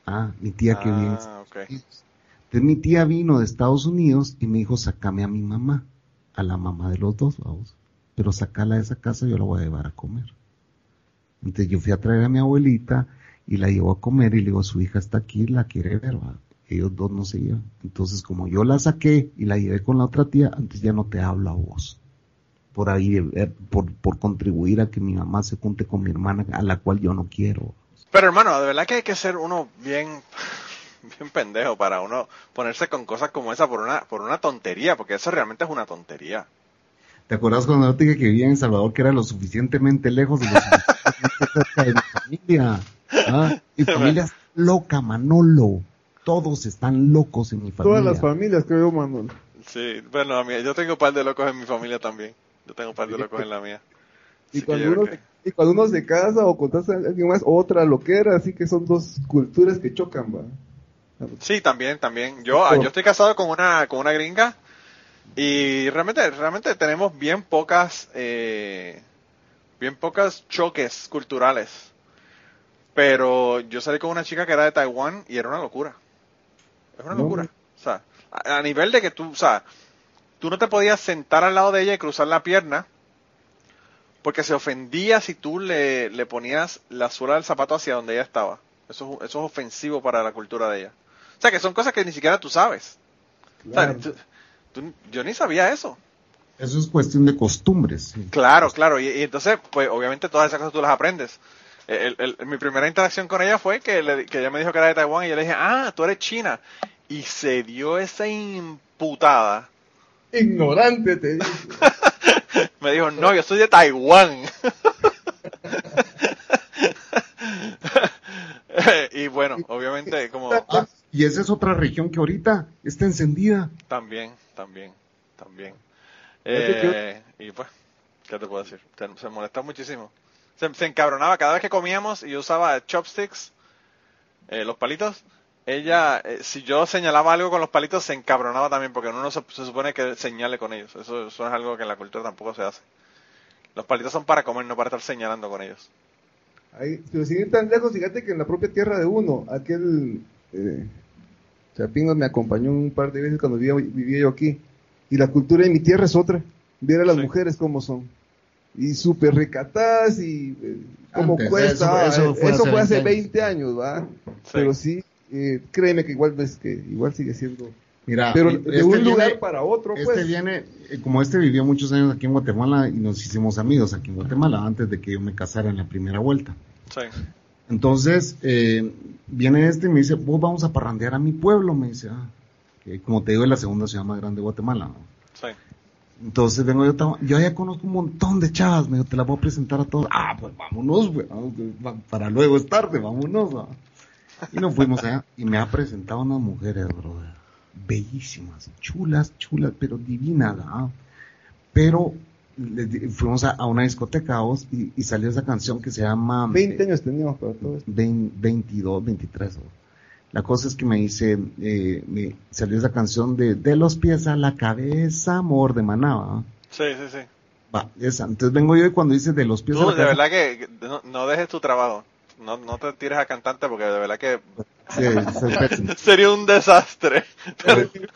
Ah, mi tía que viene. Ah, ok. Entonces mi tía vino de Estados Unidos y me dijo, sacame a mi mamá, a la mamá de los dos, vamos. Pero sacala de esa casa, yo la voy a llevar a comer. Entonces yo fui a traer a mi abuelita y la llevo a comer y le digo, su hija está aquí, la quiere ver, ellos dos no se llevan. Entonces como yo la saqué y la llevé con la otra tía, antes ya no te hablo a vos. Por ahí, eh, por, por contribuir a que mi mamá se junte con mi hermana, a la cual yo no quiero. Pero hermano, de verdad que hay que ser uno bien, bien pendejo para uno ponerse con cosas como esa por una, por una tontería, porque eso realmente es una tontería. ¿Te acuerdas cuando yo te dije que vivía en Salvador que era lo suficientemente lejos y lo suficientemente cerca de mi familia? ¿Ah? Mi familia es loca, Manolo. Todos están locos en mi familia. Todas las familias, creo yo, Manuel. Sí, bueno, a mí, yo tengo un par de locos en mi familia también. Yo tengo un par de locos en la mía. Y Así cuando, uno, y cuando uno se casa o contás a alguien más, otra loquera, así que son dos culturas que chocan, va. Sí, también, también. Yo, yo estoy casado con una, con una gringa y realmente, realmente tenemos bien pocas, eh, bien pocas choques culturales. Pero yo salí con una chica que era de Taiwán y era una locura. Es una No. locura. O sea, a, a nivel de que tú, o sea, tú no te podías sentar al lado de ella y cruzar la pierna porque se ofendía si tú le, le ponías la suela del zapato hacia donde ella estaba. Eso, es- eso es ofensivo para la cultura de ella. O sea, que son cosas que ni siquiera tú sabes. O sea, Claro. tú- tú- yo ni sabía eso. Eso es cuestión de costumbres. sí. Claro, claro. Y, y entonces, pues obviamente todas esas cosas tú las aprendes. El- el- mi primera interacción con ella fue que, le- que ella me dijo que era de Taiwán y yo le dije, ah, tú eres china. Y se dio esa imputada. Ignorante, te digo. Me dijo, no, yo soy de Taiwán. y bueno, obviamente, como Ah, y esa es otra región que ahorita está encendida. también, también, también. Eh, y pues, ¿qué te puedo decir? Se, se molesta muchísimo. Se, se encabronaba cada vez que comíamos y yo usaba chopsticks, eh, los palitos. Ella, eh, si yo señalaba algo con los palitos, se encabronaba también porque uno no se, se supone que señale con ellos. Eso, eso es algo que en la cultura tampoco se hace. Los palitos son para comer, no para estar señalando con ellos. Ahí, pero sin ir tan lejos, fíjate que en la propia tierra de uno, aquel eh, Chapingo me acompañó un par de veces cuando vivía, vivía yo aquí. Y la cultura de mi tierra es otra. Ver a las Sí. mujeres cómo son. Y súper recatadas y eh, Antes, cuesta. eso- eso eh, fue hace fue hace 20 20 años, ¿va? Sí. Pero sí, eh, créeme que igual ves que igual sigue siendo. Mira, Pero de este un viene- lugar para otro, Este pues. viene, eh, como este vivió muchos años aquí en Guatemala y nos hicimos amigos aquí en Guatemala antes de que yo me casara en la primera vuelta. Sí. Entonces, eh, viene este y me dice, vos vamos a parrandear a mi pueblo, me dice, ah, que como te digo es la segunda ciudad más grande de Guatemala. ¿no? Sí. Entonces vengo yo, yo ya conozco un montón de chavas, me dijo, te las voy a presentar a todas. Ah, pues vámonos, güey, va- para luego es tarde, vámonos. Y nos fuimos allá y me ha presentado unas mujeres, brother, bellísimas, chulas, chulas, pero divinas, ¿ah? Pero les fuimos a, a una discoteca vos, y, y salió esa canción que se llama... 20 años teníamos para todo esto. 20, 22, 23. ¿no? La cosa es que me dice, eh, me salió esa canción de De los pies a la cabeza, amor de Manaba. Sí, sí, sí. Va, esa. Entonces vengo yo y cuando dice De los pies a la de cabeza. verdad que no, no dejes tu trabajo. No, no te tires a cantante porque de verdad que Sí, pésimo. sería un desastre.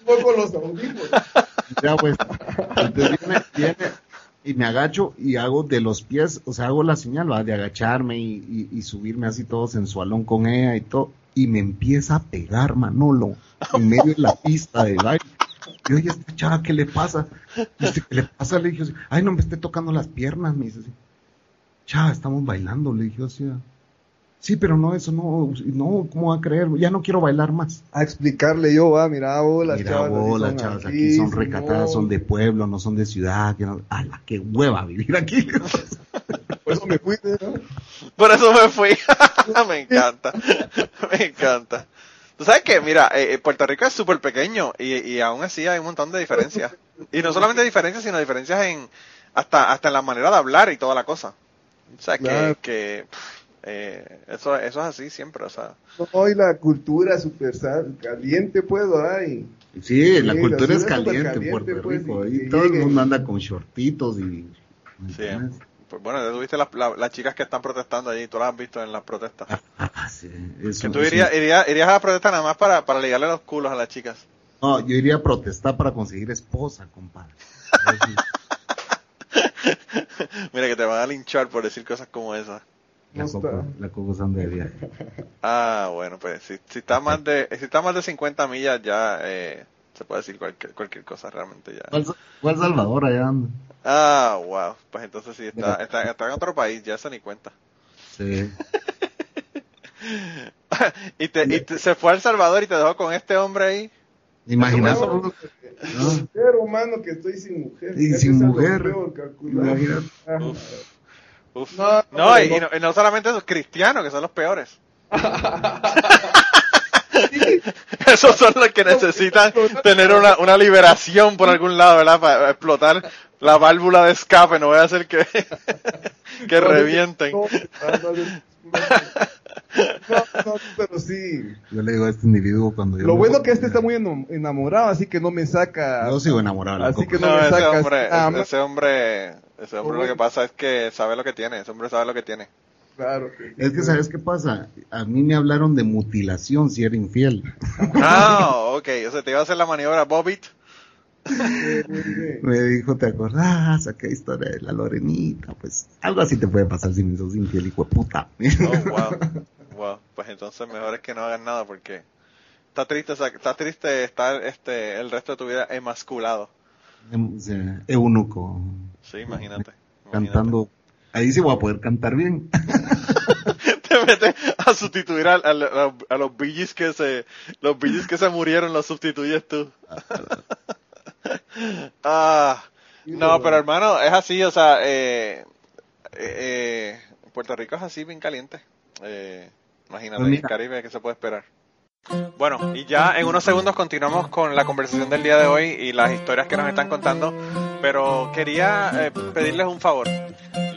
Poco los audífonos. Ya, pues. Entonces viene, viene y me agacho y hago de los pies, o sea, hago la señal, ¿va? de agacharme y, y- y subirme así todo sensualón con ella y todo. Y me empieza a pegar Manolo en medio de la pista de baile. Y oye, esta chava, ¿qué le pasa? Dice, ¿qué le pasa? Le dije, así, ay, no me esté tocando las piernas, me dice así. Chava, estamos bailando, le dije así. Sí, pero no, eso no, no, ¿cómo va a creer? Ya no quiero bailar más. A explicarle yo, va, mira vos, las Mira chavas. son chavas así, aquí son recatadas, no. son de pueblo, no son de ciudad. Que no, ¡Hala, qué hueva vivir aquí! Por eso me fui, ¿no? Por eso me fui. me encanta. me encanta. Tú sabes que, mira, eh, eh, Puerto Rico es súper pequeño y, y aún así hay un montón de diferencias. Y no solamente diferencias, sino diferencias en hasta hasta en la manera de hablar y toda la cosa. O sea, Claro. que, eh, eso, eso es así siempre, o sea. No, y la cultura súper sal- caliente, pues, ¿verdad? Y Sí, la Sí, cultura la es caliente en Puerto pues, Rico. y todo el mundo anda con shortitos y... ¿me Sí. Pues bueno, ya tuviste las, la- las chicas que están protestando allí, tú las has visto en las protestas. Ah, sí, eso- Que tú irías, irías, irías a la protesta nada más para, para ligarle los culos a las chicas. No, yo iría a protestar para conseguir esposa, compadre. Mira que te van a linchar por decir cosas como esas. La coco, la coco son de viaje. Ah, bueno, pues si, si está más de si está más de 50 millas ya eh, se puede decir cualquier, cualquier cosa realmente ya. ¿Cuál, cuál Salvador allá anda? Ah, wow. Pues entonces sí está, está, está en otro país, ya se ni cuenta. Sí. y te, y te- se fue a El Salvador y te dejó con este hombre ahí. Imaginas No, Pero, mano, que estoy sin mujer. Y Ya sin mujer. peor. Imagínate. Uf. No, no. y no, y no solamente esos cristianos, que son los peores. Esos son los que necesitan tener una, una liberación por algún lado, ¿verdad? Para explotar la válvula de escape, no voy a hacer que, que revienten. No, no, pero sí. Yo le digo a este individuo cuando yo... Lo bueno que este está muy enamorado, así que no me saca. Yo sigo enamorado. Así que no No, me ese sacas hombre, ese hombre, ese hombre lo que pasa es que sabe lo que tiene, ese hombre sabe lo que tiene. Claro. Es que, ¿sabes qué pasa? A mí me hablaron de mutilación si era infiel. Ah, ok, o sea, te iba a hacer la maniobra bien. Me dijo, ¿te acordás? Aquella historia de la Lorenita. Pues algo así te puede pasar si me sos infiel, hijo de puta. Oh, wow. Wow, pues entonces mejor es que no hagas nada porque está triste, o sea, está triste estar este el resto de tu vida emasculado. Eunuco. Sí, imagínate. imagínate. Ahí sí voy a poder cantar bien. Te metes a sustituir a, a los billis que se los billis que se murieron los sustituyes tú. ah, no, pero hermano, es así, o sea, eh, eh, Puerto Rico es así bien caliente. Eh, imagínate, Pues mira. Caribe, ¿qué se puede esperar? Bueno, y ya en unos segundos continuamos con la conversación del día de hoy y las historias que nos están contando, pero quería eh, pedirles un favor.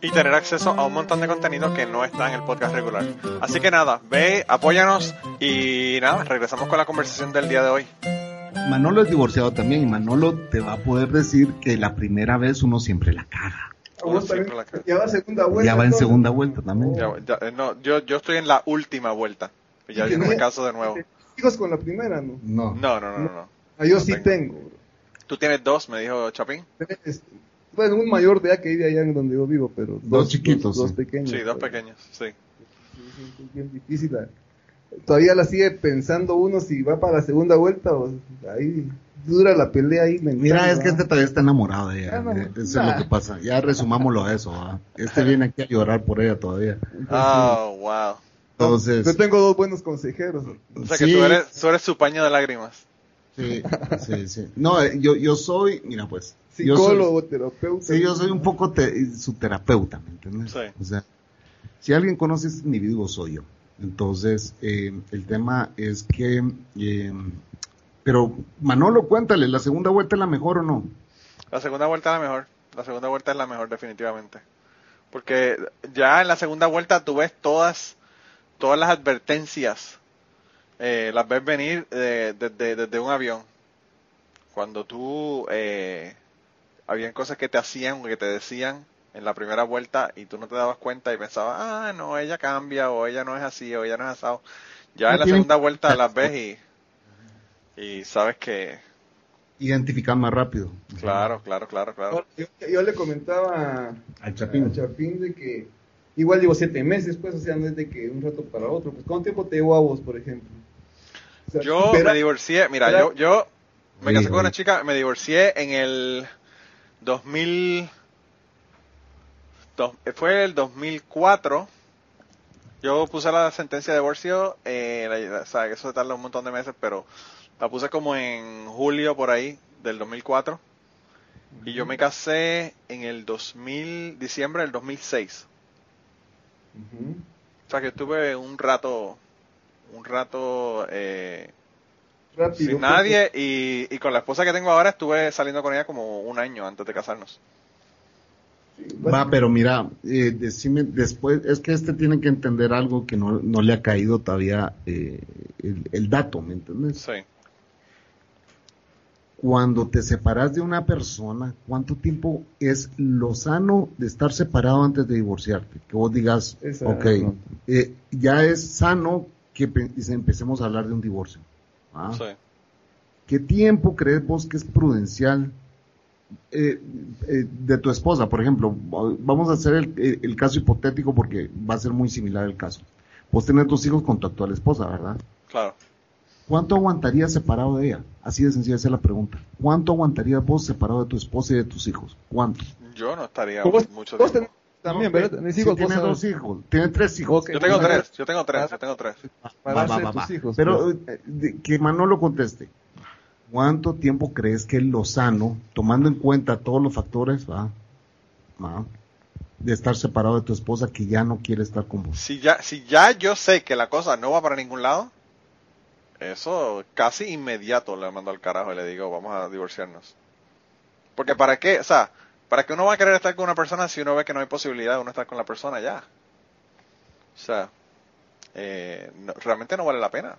y tener acceso a un montón de contenido que no está en el podcast regular. Así que nada, ve, apóyanos y nada, regresamos con la conversación del día de hoy. Manolo es divorciado también y Manolo te va a poder decir que la primera vez uno siempre la caga. Siempre la ya va segunda vuelta. ya va en segunda vuelta también. Ya- ya- eh, no, yo, yo estoy en la última vuelta. Ya ¿Y yo no me caso de nuevo. Hijos con la primera, ¿no? No. No, no, no, no. no. Ah, yo No sí tengo. tengo. Tú tienes dos, me dijo Chapín. Tres. Bueno, un mayor de edad que vive allá en donde yo vivo, pero Dos chiquitos, Dos, sí. pequeños. Sí, dos pero- pequeños, sí. Sí, bien difícil. la- Todavía la sigue pensando uno si va para la segunda vuelta o ahí dura la pelea ahí. mental, Mira, es que este todavía está enamorado de ella. Ah, no, Eso es lo que pasa. Ya resumámoslo a eso. Este viene aquí a llorar por ella todavía. Oh, wow. Entonces, Yo tengo dos buenos consejeros. O sea que Sí. tú eres, tú eres su paño de lágrimas. sí, sí, sí. No, eh, yo, yo soy, mira pues, yo soy, Psicólogo, terapeuta. sí, yo soy un poco te- su terapeuta, ¿me entiendes? Sí. O sea, si alguien conoce a este individuo, soy yo. Entonces, eh, el tema es que, eh, pero Manolo, cuéntale, ¿la segunda vuelta es la mejor o no? La segunda vuelta es la mejor. La segunda vuelta es la mejor, definitivamente. Porque ya en la segunda vuelta tú ves todas, todas las advertencias. eh, las ves venir eh, desde, desde un avión. Cuando tú, eh, habían cosas que te hacían o que te decían en la primera vuelta y tú no te dabas cuenta y pensabas, ah, no, ella cambia o ella no es así o ella no es asado. Ya No en la segunda vuelta las ves y, y sabes que, Identificar más rápido. claro, claro, claro, claro. Yo, yo le comentaba Al Chapín. a Chapín de que igual llevo siete meses, pues, o sea, no es de que un rato para otro. Pues, ¿cuánto tiempo te llevó a vos, por ejemplo? O sea, Yo verá- me divorcié, mira, verá- yo, yo me casé con una chica, me divorcié en el 2000, dos- fue el 2004. Yo puse la sentencia de divorcio, eh, la- o sea, que eso tarda un montón de meses, pero la puse como en julio por ahí del 2004. Y yo me casé en el 2000, diciembre del 2006. Ujú. O sea, que estuve un rato, un rato, eh, Rápido. sin nadie y, y con la esposa que tengo ahora estuve saliendo con ella como un año antes de casarnos. Va, pero mira, eh, decime después, es que este tiene que entender algo que no, no le ha caído todavía eh, el, el dato, ¿me entiendes? Sí. Cuando te separas de una persona, ¿cuánto tiempo es lo sano de estar separado antes de divorciarte? Que vos digas, Esa- ok, no. eh, ya es sano que pe- empecemos a hablar de un divorcio. ¿Ah? Sí. ¿Qué tiempo crees vos que es prudencial eh, eh, de tu esposa, por ejemplo, vamos a hacer el, eh, el caso hipotético porque va a ser muy similar el caso. Vos tenés dos hijos con tu actual esposa, ¿verdad? Claro. ¿Cuánto aguantarías separado de ella? Así de sencilla es la pregunta. ¿Cuánto aguantarías vos separado de tu esposa y de tus hijos? ¿Cuánto? Yo no estaría mucho tiempo. También, hijos, tiene dos hijos, tiene tres hijos. Yo tengo tres, yo tengo tres, yo tengo tres. Para Va, va, tus va. hijos, Pero pues. eh, que Manolo conteste. ¿Cuánto tiempo crees que lo sano, tomando en cuenta todos los factores, va, va, de estar separado de tu esposa que ya no quiere estar con vos? Si ya, si ya yo sé que la cosa no va para ningún lado, eso casi inmediato le mando al carajo y le digo, vamos a divorciarnos. Porque para qué, o sea, para qué uno va a querer estar con una persona si uno ve que no hay posibilidad de uno estar con la persona ya. O sea, eh, no- realmente no vale la pena.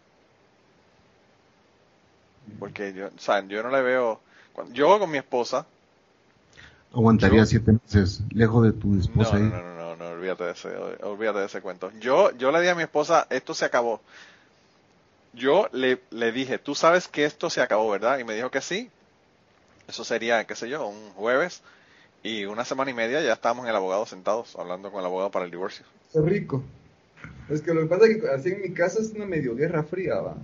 Porque yo, o sea, yo no le veo, cuando, yo con mi esposa, Aguantaría Yo- siete meses lejos de tu esposa no, no, no, no, no, olvídate de ese, olvídate de ese cuento. Yo, yo le dije a mi esposa, esto se acabó. Yo le, le dije, tú sabes que esto se acabó, ¿verdad? Y me dijo que sí. Eso sería, qué sé yo, un jueves. Y una semana y media ya estábamos en el abogado sentados, hablando con el abogado para el divorcio. Es rico. Es que lo que pasa es que así en mi caso es una medio guerra fría, va.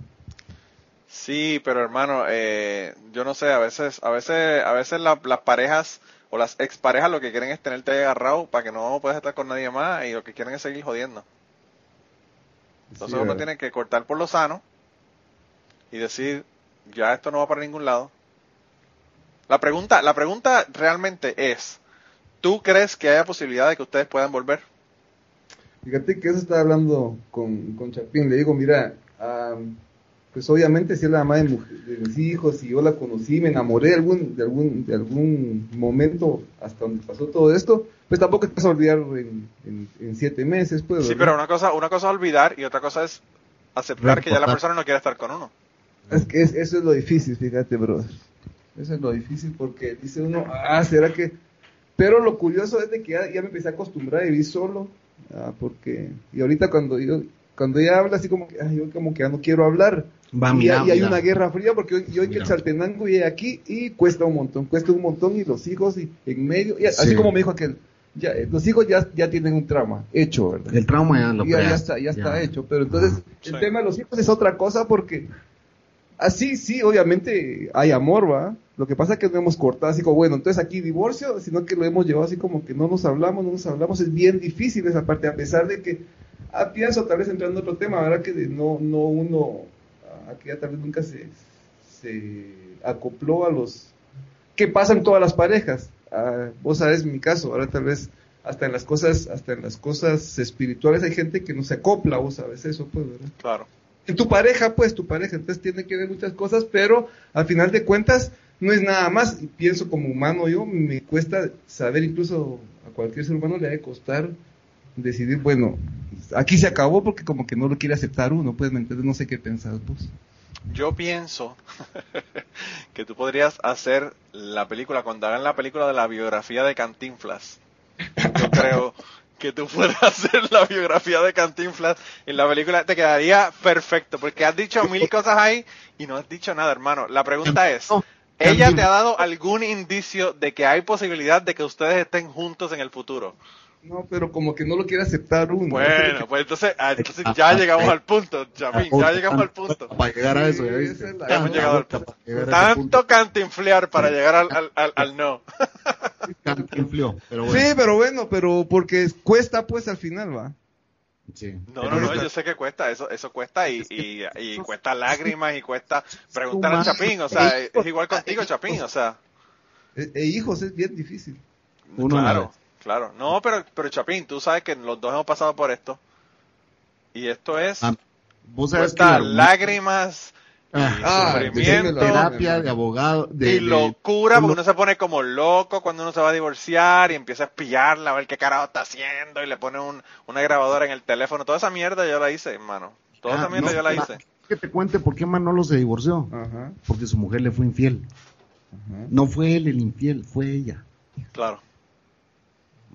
Sí, pero hermano, eh, yo no sé, a veces, a veces, a veces la- las parejas o las exparejas lo que quieren es tenerte agarrado para que no puedas estar con nadie más y lo que quieren es seguir jodiendo. Entonces Sí, uno ¿verdad? tiene que cortar por lo sano y decir, ya esto no va para ningún lado. La pregunta, la pregunta realmente es, ¿tú crees que haya posibilidad de que ustedes puedan volver? Fíjate que eso estaba hablando con, con Chapín. Le digo, mira, am, pues obviamente si es la mamá de, mujer- de mis hijos y yo la conocí, me enamoré de algún, de algún, de algún momento hasta donde pasó todo esto, pues tampoco te vas a olvidar en, en- en siete meses, pues. Sí, pero una cosa, una cosa es olvidar y otra cosa es aceptar que ya la persona no quiere estar con uno. Es que es- eso es lo difícil, fíjate, brother. Eso es lo difícil porque dice uno, ah, ¿será que...? Pero lo curioso es de que ya, ya me empecé a acostumbrar a vivir solo, ah, porque... Y ahorita cuando yo, cuando ella habla así como que, ay, yo como que ya no quiero hablar. Va, y, mira, y hay una guerra fría porque yo hoy que el. Saltenango llegue aquí y cuesta un montón, cuesta un montón y los hijos y en medio, y así Sí. como me dijo aquel, ya, eh, los hijos ya, ya tienen un trauma hecho, ¿verdad? El trauma ya lo ya, ya está, ya está hecho. Pero entonces, el tema de los hijos es otra cosa porque así sí, obviamente hay amor, ¿va? Lo que pasa es que no hemos cortado así como, bueno, entonces aquí divorcio, sino que lo hemos llevado así como que no nos hablamos, no nos hablamos. Es bien difícil esa parte, a pesar de que, ah, pienso tal vez entrando en otro tema, ¿verdad? Que de no, no uno, ah, aquí ya tal vez nunca se, se acopló a los... ¿Qué pasa en todas las parejas? Ah, vos sabes mi caso, ahora tal vez hasta en las cosas, hasta en las cosas espirituales hay gente que no se acopla, vos sabes eso, pues, ¿verdad? Claro. En tu pareja, pues, tu pareja, entonces tiene que ver muchas cosas, pero al final de cuentas no es nada más, y pienso como humano yo, me cuesta saber, incluso a cualquier ser humano le ha de costar decidir, bueno, aquí se acabó porque como que no lo quiere aceptar uno, pues, ¿me entiendes? No sé qué pensás vos. Yo pienso que tú podrías hacer la película, cuando hagan la película de la biografía de Cantinflas, yo creo que tú puedes hacer la biografía de Cantinflas en la película, te quedaría perfecto, porque has dicho mil cosas ahí y no has dicho nada, hermano. La pregunta es, No, ¿ella te ha dado algún indicio de que hay posibilidad de que ustedes estén juntos en el futuro? No, pero como que no lo quiere aceptar uno. Bueno, pues entonces, ah, entonces ya llegamos al punto, Chapín, ya llegamos al punto. Para llegar a eso, ya viste. Ya hemos llegado al punto. a. Tanto cantinflear para llegar al, al, al, al no. Cantinfló, pero bueno. Sí, pero bueno, pero porque cuesta pues al final, va. Sí. No, no, no, yo sé que cuesta, eso, eso cuesta y, y, y cuesta lágrimas y cuesta preguntar al Chapín, o sea, es igual contigo, Chapín, o sea, E, e hijos es bien difícil. Uno a la claro. Claro. No, pero, pero Chapín, tú sabes que los dos hemos pasado por esto y esto es, Ah, Vos sabes que cuesta la- lágrimas y Ah, sufrimiento terapia de abogado de, y de- locura, porque uno- se pone como loco cuando uno se va a divorciar y empieza a espillarla, a ver qué carajo está haciendo y le pone un, una grabadora en el teléfono. Toda esa mierda yo la hice, hermano. Toda Ah, esa mierda no, yo la hice. que te cuente por qué Manolo se divorció. Ajá, Porque su mujer le fue infiel. ajá. No fue él el infiel, fue ella. Claro.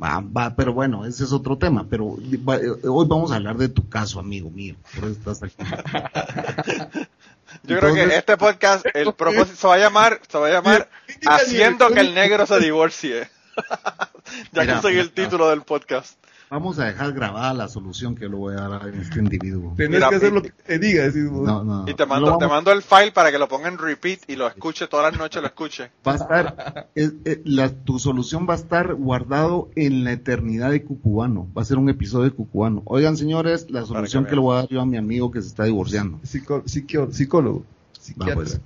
Va, va, pero bueno, ese es otro tema. Pero va- eh, hoy vamos a hablar de tu caso, amigo mío. Por eso estás aquí. Yo creo que este podcast, el propósito se va a llamar, se va a llamar Haciendo que el negro se divorcie. ya conseguí el título del podcast. Vamos a dejar grabada la solución que le voy a dar a este individuo. Tenés Mira, que hacer y- lo que te diga, decís vos. No, no, Y te mando, te mando el file para que lo ponga en repeat y lo escuche todas las noches, lo escuche. Va a estar, es- eh, la- tu solución va a estar guardado en la eternidad de Cucubano. Va a ser un episodio de Cucubano. Oigan, señores, la solución que que le voy a dar yo a mi amigo que se está divorciando. Psico- psicólogo. Va, Psiquiatra. pues.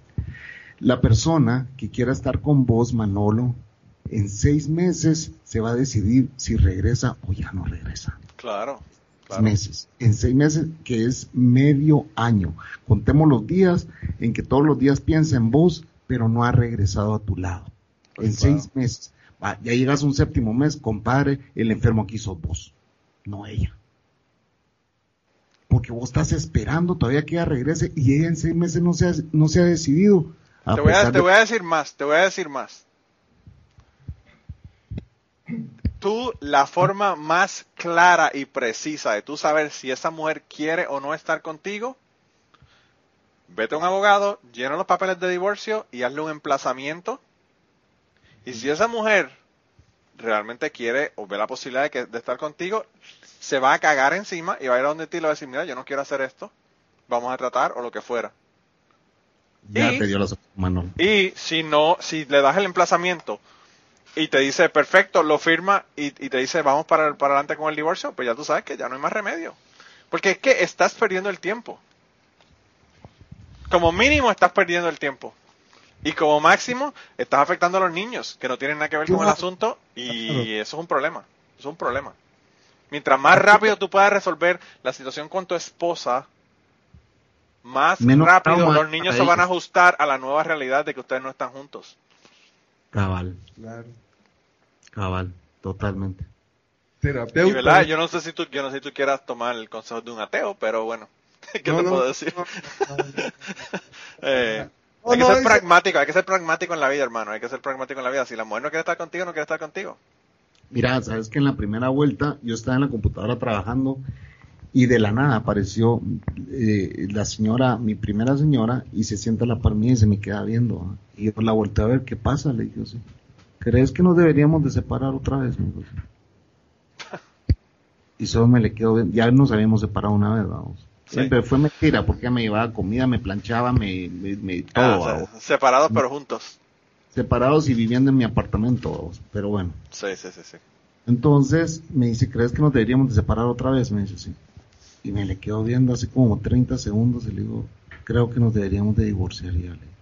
La persona que quiera estar con vos, Manolo, en seis meses se va a decidir si regresa o ya no regresa. Claro. Claro. meses. En seis meses, que es medio año. Contemos los días en que todos los días piensa en vos, pero no ha regresado a tu lado. Pues en claro. seis meses. Va, ya llegas a un séptimo mes, compadre, el enfermo aquí sos vos, no ella. Porque vos estás esperando todavía que ella regrese y ella en seis meses no se ha, no se ha decidido. A Te voy, a, pesar te de- voy a decir más, te voy a decir más. Tú, la forma más clara y precisa de tú saber si esa mujer quiere o no estar contigo, vete a un abogado, llena los papeles de divorcio y hazle un emplazamiento. Y si esa mujer realmente quiere o ve la posibilidad de, que- de estar contigo, se va a cagar encima y va a ir a donde ti y le va a decir, mira, yo no quiero hacer esto, vamos a tratar o lo que fuera. Ya y- te dio la Manolo. Y si no, si le das el emplazamiento y te dice perfecto, lo firma y, y te dice vamos para, para adelante con el divorcio, pues ya tú sabes que ya no hay más remedio. Porque es que estás perdiendo el tiempo. Como mínimo estás perdiendo el tiempo. Y como máximo estás afectando a los niños, que no tienen nada que ver con el asunto, y eso es un problema. Eso es un problema. Mientras más rápido tú puedas resolver la situación con tu esposa, más Menos rápido los niños se van a ajustar a la nueva realidad de que ustedes no están juntos. Cabal, Claro. Cabal, totalmente. Terapeuta. Y verdad, yo no sé si tú, yo no sé si tú quieras tomar el consejo de un ateo, pero bueno, ¿qué No, te no, puedo decir? no, Eh, No, hay que no, ser pragmático, hay que ser pragmático en la vida, hermano, hay que ser pragmático en la vida. Si la mujer no quiere estar contigo, no quiere estar contigo. Mira, sabes que en la primera vuelta yo estaba en la computadora trabajando y de la nada apareció eh, la señora, mi primera señora, y se sienta a la par mía y se me queda viendo. Y yo la volteé a ver, ¿qué pasa? Le dije así. ¿Crees que nos deberíamos de separar otra vez? Así. Y solo me le quedo. Ya nos habíamos separado una vez, vamos. Sí. Siempre fue mentira, porque me llevaba comida, me planchaba, me, me, me- todo, Ah, o sea, vamos. separados pero juntos. separados y viviendo en mi apartamento, vamos. pero bueno. Sí, sí, sí, sí. Entonces me dice, ¿crees que nos deberíamos de separar otra vez? Me dice, sí. Y me le quedo viendo así como 30 segundos y le digo, creo que nos deberíamos de divorciar. Y, ya le-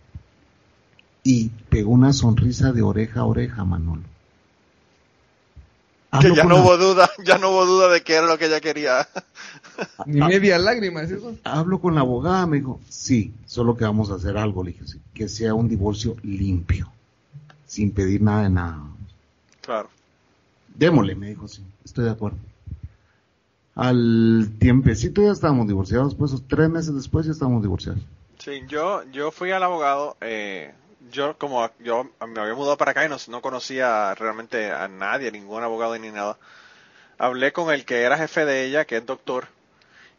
y pegó una sonrisa de oreja a oreja, Manolo. Que ya no la- hubo duda, ya no hubo duda de que era lo que ella quería. Ni media lágrima, ¿es eso? Hablo con la abogada, me dijo, sí, solo que vamos a hacer algo, le dije, sí, que sea un divorcio limpio, sin pedir nada de nada. Claro. Démosle, me dijo, sí, estoy de acuerdo. Al tiempecito ya estábamos divorciados, pues tres meses después ya estábamos divorciados. Sí, yo, yo fui al abogado, eh, yo como yo me había mudado para acá y no, no conocía realmente a nadie, ningún abogado ni nada. Hablé con el que era jefe de ella, que es doctor,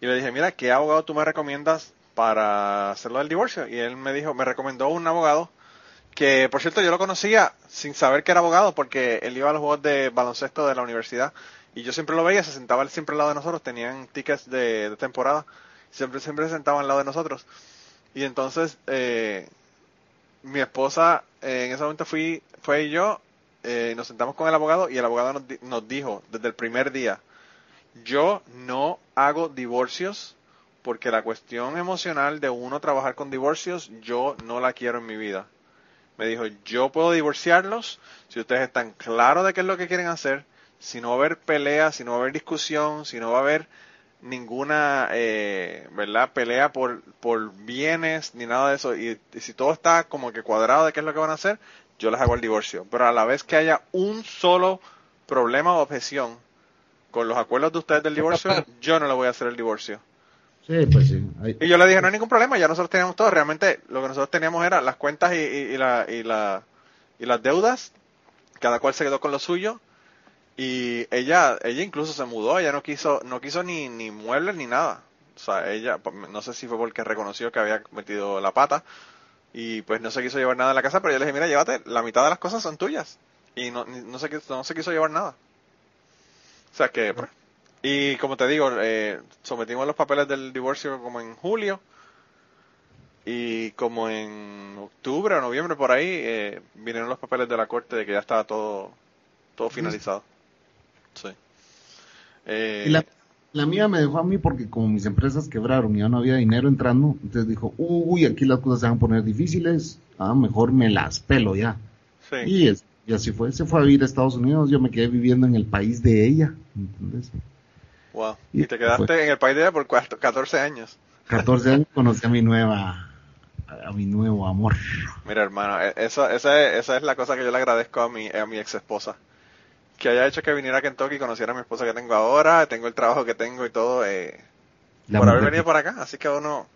y le dije, mira, ¿qué abogado tú me recomiendas para hacerlo del divorcio? Y él me dijo, me recomendó un abogado que, por cierto, yo lo conocía sin saber que era abogado, porque él iba a los juegos de baloncesto de la universidad, y yo siempre lo veía, se sentaba siempre al lado de nosotros, tenían tickets de, de temporada, siempre, siempre se sentaba al lado de nosotros. Y entonces, eh, mi esposa, eh, en ese momento fui, fue yo, eh, nos sentamos con el abogado y el abogado nos, di- nos dijo desde el primer día, yo no hago divorcios porque la cuestión emocional de uno trabajar con divorcios, yo no la quiero en mi vida. Me dijo, yo puedo divorciarlos si ustedes están claros de qué es lo que quieren hacer, si no va a haber pelea, si no va a haber discusión, si no va a haber ninguna eh, verdad pelea por por bienes ni nada de eso. Y, y si todo está como que cuadrado de qué es lo que van a hacer yo les hago el divorcio. Pero a la vez que haya un solo problema o objeción con los acuerdos de ustedes del divorcio yo no le voy a hacer el divorcio. Sí, pues sí. Y yo le dije no hay ningún problema ya nosotros teníamos todo. Realmente lo que nosotros teníamos era las cuentas y, y- y la, y, la, y las deudas. Cada cual se quedó con lo suyo Y ella, ella incluso se mudó, ella no quiso, no quiso ni, ni muebles ni nada. O sea, ella, pues, no sé si fue porque reconoció que había metido la pata y pues no se quiso llevar nada de la casa, pero yo le dije, mira, llévate, la mitad de las cosas son tuyas. Y no, ni- no, se, quiso- no se quiso llevar nada. O sea que, pues, y como te digo, eh, sometimos los papeles del divorcio como en julio y como en octubre o noviembre por ahí eh, vinieron los papeles de la corte de que ya estaba todo, todo finalizado. Sí. Eh, Y la, la mía me dejó a mí porque como mis empresas quebraron y ya no había dinero entrando, entonces dijo, uy, aquí las cosas se van a poner difíciles, ah, mejor me las pelo ya. sí. Y, es- y así fue, se fue a vivir a Estados Unidos, yo me quedé viviendo en el país de ella, ¿entendés? Wow. y Y te quedaste fue. en el país de ella por cuatro- 14 años. 14 años conocí a mi nueva, a mi nuevo amor. Mira, hermano, e- esa, esa, es, esa es la cosa que yo le agradezco a mi, a mi ex esposa. Que haya hecho que viniera a Kentucky y conociera a mi esposa que tengo ahora, tengo el trabajo que tengo y todo, eh, por haber venido que- para acá. Así que uno,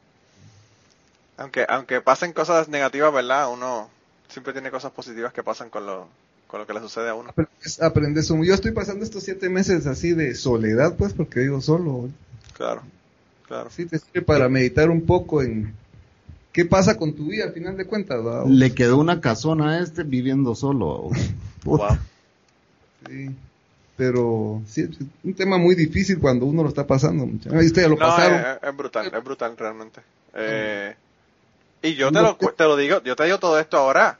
aunque, aunque pasen cosas negativas, ¿verdad? Uno siempre tiene cosas positivas que pasan con lo, con lo que le sucede a uno. Aprendes, aprendes un- Yo estoy pasando estos siete meses así de soledad, pues, porque vivo solo. Claro, claro. Sí, te sirve para meditar un poco en qué pasa con tu vida al final de cuentas. Le quedó una casona a este viviendo solo. Puta. Wow. Sí. Pero sí, es un tema muy difícil cuando uno lo está pasando. muchacho. Ahí ustedes lo No, pasaron. es, es brutal, es brutal realmente. Eh, y yo te lo, cu- te lo digo, yo te digo todo esto ahora,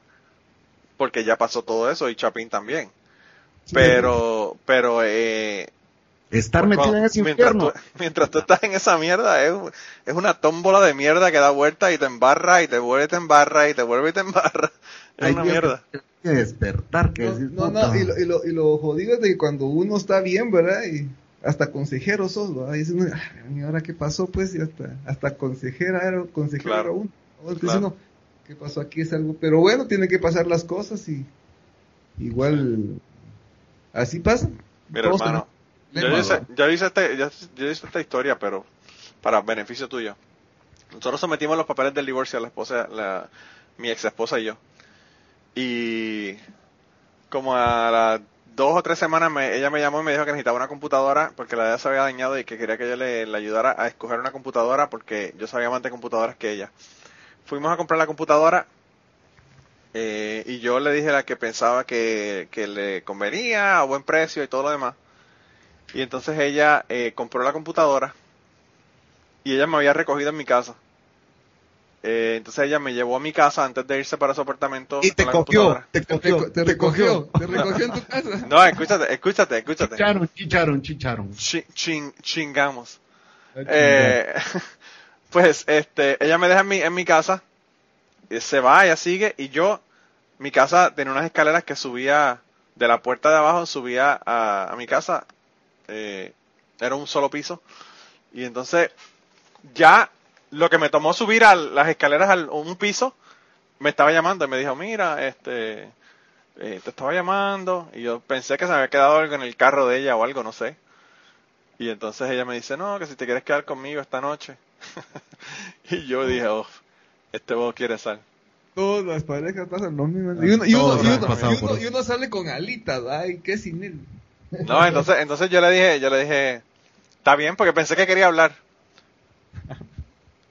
porque ya pasó todo eso y Chapín también. Pero, pero, eh, Estar pues, metido cuando- en ese mientras, infierno. tú, mientras tú estás en esa mierda, es, es una tómbola de mierda que da vuelta y te embarra y te vuelve y te embarra y te vuelve y te embarra. Hay una mierda. que despertar, que No, decir, no, y lo, y, lo, y lo jodido es de que cuando uno está bien, ¿verdad? Y hasta consejero sos, ¿verdad? Y dice uno, "Ah, ¿y ahora qué pasó? Pues, y hasta, hasta consejera era, consejero Claro. era uno. Entonces Claro. uno, ¿qué pasó aquí? Es algo, pero bueno, tienen que pasar las cosas y igual, así pasa. Mira, Todos hermano, yo tenemos hice, problemas, yo, hice este- yo- yo hice esta historia, pero para beneficio tuyo. Nosotros sometimos los papeles del divorcio a la esposa, la, mi ex esposa y yo. Y como a las dos o tres semanas me- ella me llamó y me dijo que necesitaba una computadora porque la de ella se había dañado y que quería que yo le, ayudara a escoger una computadora porque yo sabía más de computadoras que ella. Fuimos a comprar la computadora eh, y yo le dije la que pensaba que, que le convenía a buen precio y todo lo demás. Y entonces ella eh, compró la computadora y ella me había recogido en mi casa. Eh, entonces ella me llevó a mi casa antes de irse para su apartamento. Y te cogió, te Te, cogió, te recogió, te recogió en tu casa. No, escúchate, escúchate, escúchate. Chicharon, chicharon, chicharon. Chi- chin- chingamos. Eh, pues este, ella me deja en mi, en mi casa, y se va, ella sigue, y yo, mi casa tenía unas escaleras que subía de la puerta de abajo, subía a, a mi casa, eh, era un solo piso, y entonces ya lo que me tomó subir a las escaleras al un piso, me estaba llamando y me dijo, mira, este, eh, te estaba llamando, y yo pensé que se me había quedado algo en el carro de ella o algo, no sé. Y entonces ella me dice, no, que si te quieres quedar conmigo esta noche. y yo dije, oh, este vos quiere sal. Todas las parejas pasan lo mismo. Y uno, y uno, y uno- y uno- y uno sale con alitas, ay, qué sin él. No, entonces, entonces yo le dije, yo le dije, está bien, porque pensé que quería hablar.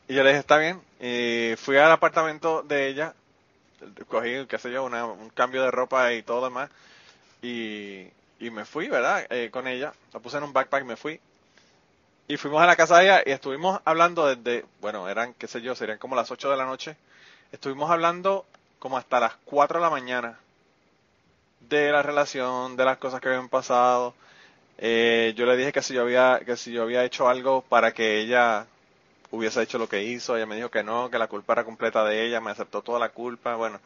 Y yo le dije, está bien. Y fui al apartamento de ella, cogí, qué sé yo, una- un cambio de ropa y todo lo demás. Y, y me fui, ¿verdad? Eh, con ella. La puse en un backpack me fui. Y fuimos a la casa de ella y estuvimos hablando desde, bueno, eran, qué sé yo, serían como las 8 de la noche. Estuvimos hablando como hasta las 4 de la mañana de la relación, de las cosas que habían pasado. Eh, yo le dije que si yo había, que si yo había hecho algo para que ella hubiese hecho lo que hizo, ella me dijo que no, que la culpa era completa de ella, me aceptó toda la culpa, bueno,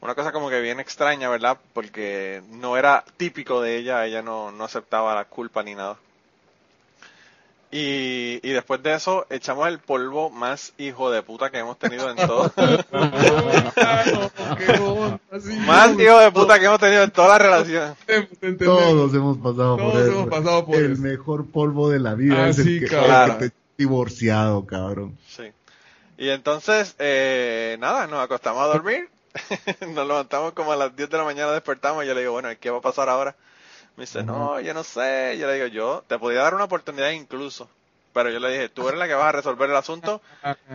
una cosa como que bien extraña, ¿verdad? Porque no era típico de ella, ella no, no aceptaba la culpa ni nada. Y, y después de eso echamos el polvo más hijo de puta que hemos tenido en todo. más hijo de puta que hemos tenido en toda la relación. Todos hemos pasado Todos por eso. hemos pasado por el eso. mejor polvo de la vida Ah, es el sí, que, cabrón. el que te divorciado, cabrón. Sí. Y entonces, eh, nada, nos acostamos a dormir. nos levantamos como a las 10 de la mañana, despertamos y yo le digo, bueno, ¿qué va a pasar ahora? Me dice, no, yo no sé. Yo le digo, yo te podía dar una oportunidad incluso. Pero yo le dije, tú eres la que vas a resolver el asunto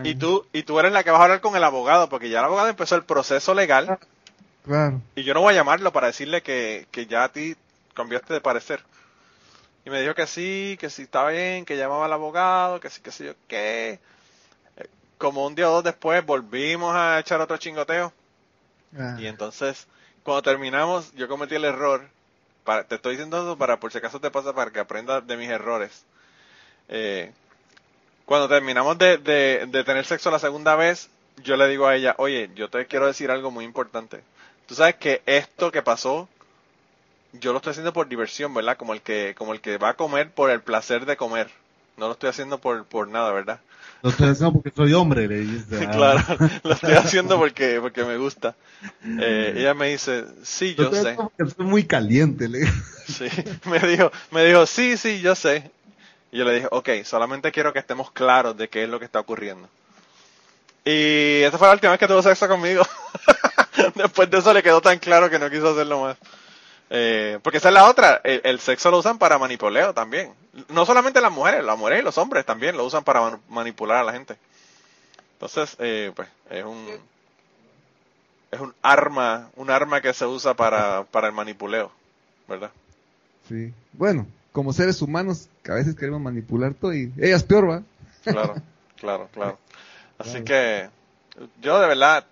y tú, y tú eres la que vas a hablar con el abogado, porque ya el abogado empezó el proceso legal Claro. y yo no voy a llamarlo para decirle que, que ya a ti cambiaste de parecer. Y me dijo que sí, que sí estaba bien, que llamaba al abogado, que sí, que sí, yo qué. Como un día o dos después volvimos a echar otro chingoteo. Ah, Y entonces, cuando terminamos, yo cometí el error. Para, te estoy diciendo eso para, por si acaso te pasa, para que aprendas de mis errores. Eh, cuando terminamos de, de, de tener sexo la segunda vez, yo le digo a ella, oye, yo te quiero decir algo muy importante. Tú sabes que esto que pasó, yo lo estoy haciendo por diversión, ¿verdad? Como el que, como el que va a comer por el placer de comer. No lo estoy haciendo por, por nada, ¿verdad? Lo estoy haciendo porque soy hombre, le dijiste. ah. Claro, lo estoy haciendo porque, porque me gusta. Eh, ella me dice, sí, yo sé. porque soy muy caliente, le Sí, me dijo, me dijo, sí, sí, yo sé. Y yo le dije, ok, solamente quiero que estemos claros de qué es lo que está ocurriendo. Y esa fue la última vez que tuvo sexo conmigo. Después de eso le quedó tan claro que no quiso hacerlo más. Eh, porque esa es la otra, el, el sexo lo usan para manipuleo también. No solamente las mujeres, las mujeres y los hombres también lo usan para man- manipular a la gente. Entonces, eh, pues, es un, es un arma, un arma que se usa para, para el manipuleo, ¿verdad? sí. Bueno, como seres humanos, que a veces queremos manipular todo y ella es peor, ¿va? Claro, claro, claro. Así que yo de verdad,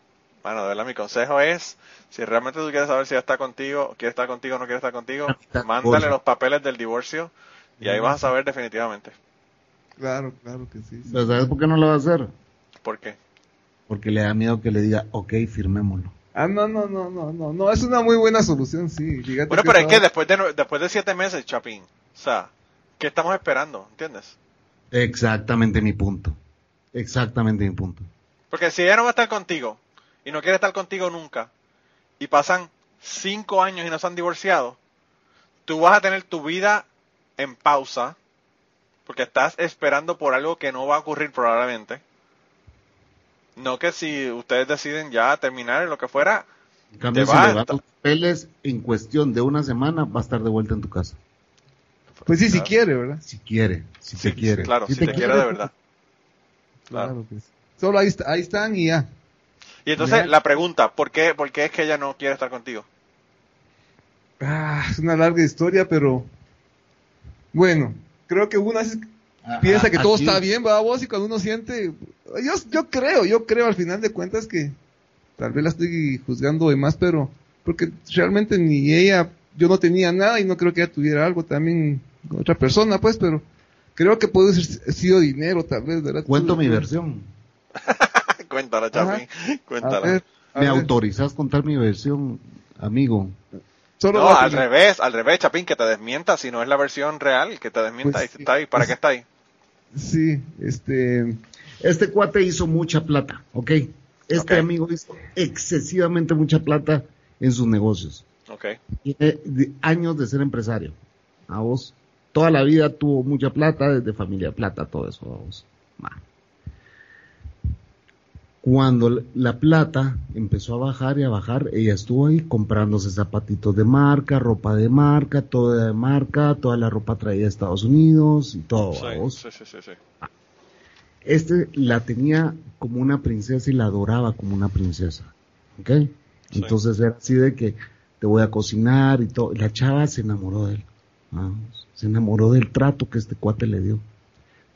bueno, de verdad mi consejo es, si realmente tú quieres saber si ella está contigo, quiere estar contigo o no quiere estar contigo, mándale los papeles del divorcio y ahí vas a saber definitivamente. Claro, claro que sí. sí. Pero ¿sabes por qué no lo va a hacer? ¿Por qué? Porque le da miedo que le diga, ok, firmémoslo. Ah, no, no, no, no, no, no, es una muy buena solución, sí. Fíjate Bueno, pero es que después de, después de siete meses, Chapín, o sea, ¿qué estamos esperando? ¿Entiendes? Exactamente mi punto. Exactamente mi punto. Porque si ella no va a estar contigo y no quiere estar contigo nunca y pasan cinco años y no se han divorciado, tú vas a tener tu vida en pausa porque estás esperando por algo que no va a ocurrir probablemente. No que si ustedes deciden ya terminar lo que fuera, En cambio, Te si va- le das los papeles en cuestión de una semana, va a estar de vuelta en tu casa. Pues sí, si quiere, ¿verdad? Si quiere, si Sí, te quiere. claro, si te te quiere de verdad. Claro. Claro, que sí. Solo ahí, ahí están y ya. Y entonces Ya. la pregunta, ¿por qué, ¿por qué es que ella no quiere estar contigo? Ah, es una larga historia, pero bueno, creo que una vez piensa que todo aquí- está bien, ¿verdad vos? Y cuando uno siente, yo, yo creo, yo creo al final de cuentas que tal vez la estoy juzgando de más, pero porque realmente ni ella, yo no tenía nada y no creo que ella tuviera algo también con otra persona, pues, pero creo que puede ser sido dinero, tal vez, ¿verdad? Cuento mi versión. Cuéntala, Chapín, A cuéntala. ver, a ¿Me ver. autorizas contar mi versión, amigo? Solo No, al revés, al revés, Chapín, que te desmienta, si no es la versión real, que te desmienta, Pues ahí está ahí, ¿para qué está ahí? Sí, este, Este cuate hizo mucha plata, ¿ok? Este amigo hizo excesivamente mucha plata en sus negocios. Ok, Tiene años de ser empresario. A vos. Toda la vida tuvo mucha plata, desde familia plata, todo eso. A vos. Cuando la plata empezó a bajar y a bajar, ella estuvo ahí comprándose zapatitos de marca, ropa de marca, toda de marca, toda la ropa traída de Estados Unidos y todo. sí, sí, sí, sí, sí. Este la tenía como una princesa y la adoraba como una princesa. ¿Ok? Entonces era así de que te voy a cocinar y todo. La chava se enamoró de él. Vamos. Se enamoró del trato que este cuate le dio.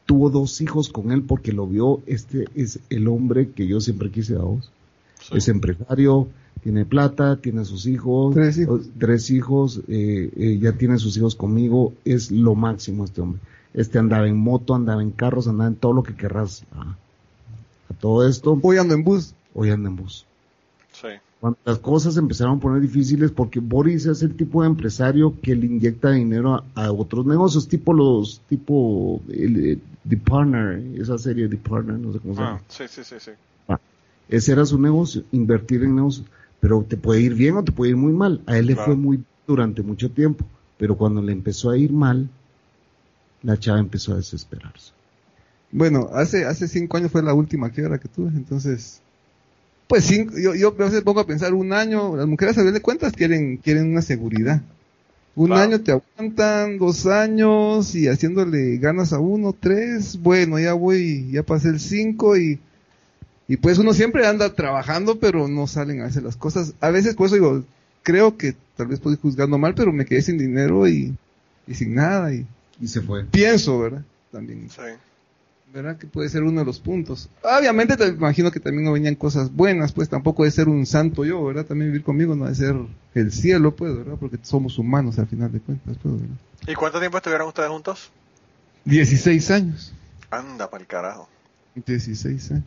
Tuvo dos hijos con él porque lo vio. Este es el hombre que yo siempre quise a vos. Sí. Es empresario, tiene plata, tiene sus hijos. Tres hijos. Tres hijos, eh, eh, ya tiene sus hijos conmigo. Es lo máximo este hombre. Este andaba en moto, andaba en carros, andaba en todo lo que querrás. Ah. A todo esto, voy ando en bus. hoy anda en bus. Sí, Cuando las cosas se empezaron a poner difíciles porque Boris es el tipo de empresario que le inyecta dinero a, a otros negocios, tipo los, tipo el, eh, The Partner, esa serie The Partner, no sé cómo se llama. Ah, sí, sí, sí, sí. Ese era su negocio, invertir en negocios. Pero te puede ir bien o te puede ir muy mal. A él le Claro. fue muy durante mucho tiempo. Pero cuando le empezó a ir mal, la chava empezó a desesperarse. Bueno, hace, hace cinco años fue la última quiebra que tuve, entonces, pues cinco, yo, yo a veces pongo a pensar un año, las mujeres a ver de cuentas quieren, quieren una seguridad. Un Claro. año te aguantan, dos años y haciéndole ganas a uno, tres, bueno, ya voy, ya pasé el cinco y, y pues uno siempre anda trabajando, pero no salen a hacer las cosas. A veces, por eso digo, creo que tal vez estoy juzgando mal, pero me quedé sin dinero y, y sin nada y Y se fue. pienso, ¿verdad? También, Sí. ¿Verdad? Que puede ser uno de los puntos. Obviamente te imagino que también no venían cosas buenas, pues tampoco de ser un santo yo, ¿verdad? También vivir conmigo no de ser el cielo, pues, ¿verdad? Porque somos humanos al final de cuentas, pues, ¿verdad? ¿Y cuánto tiempo estuvieron ustedes juntos? 16 años. Anda para el carajo. 16 años.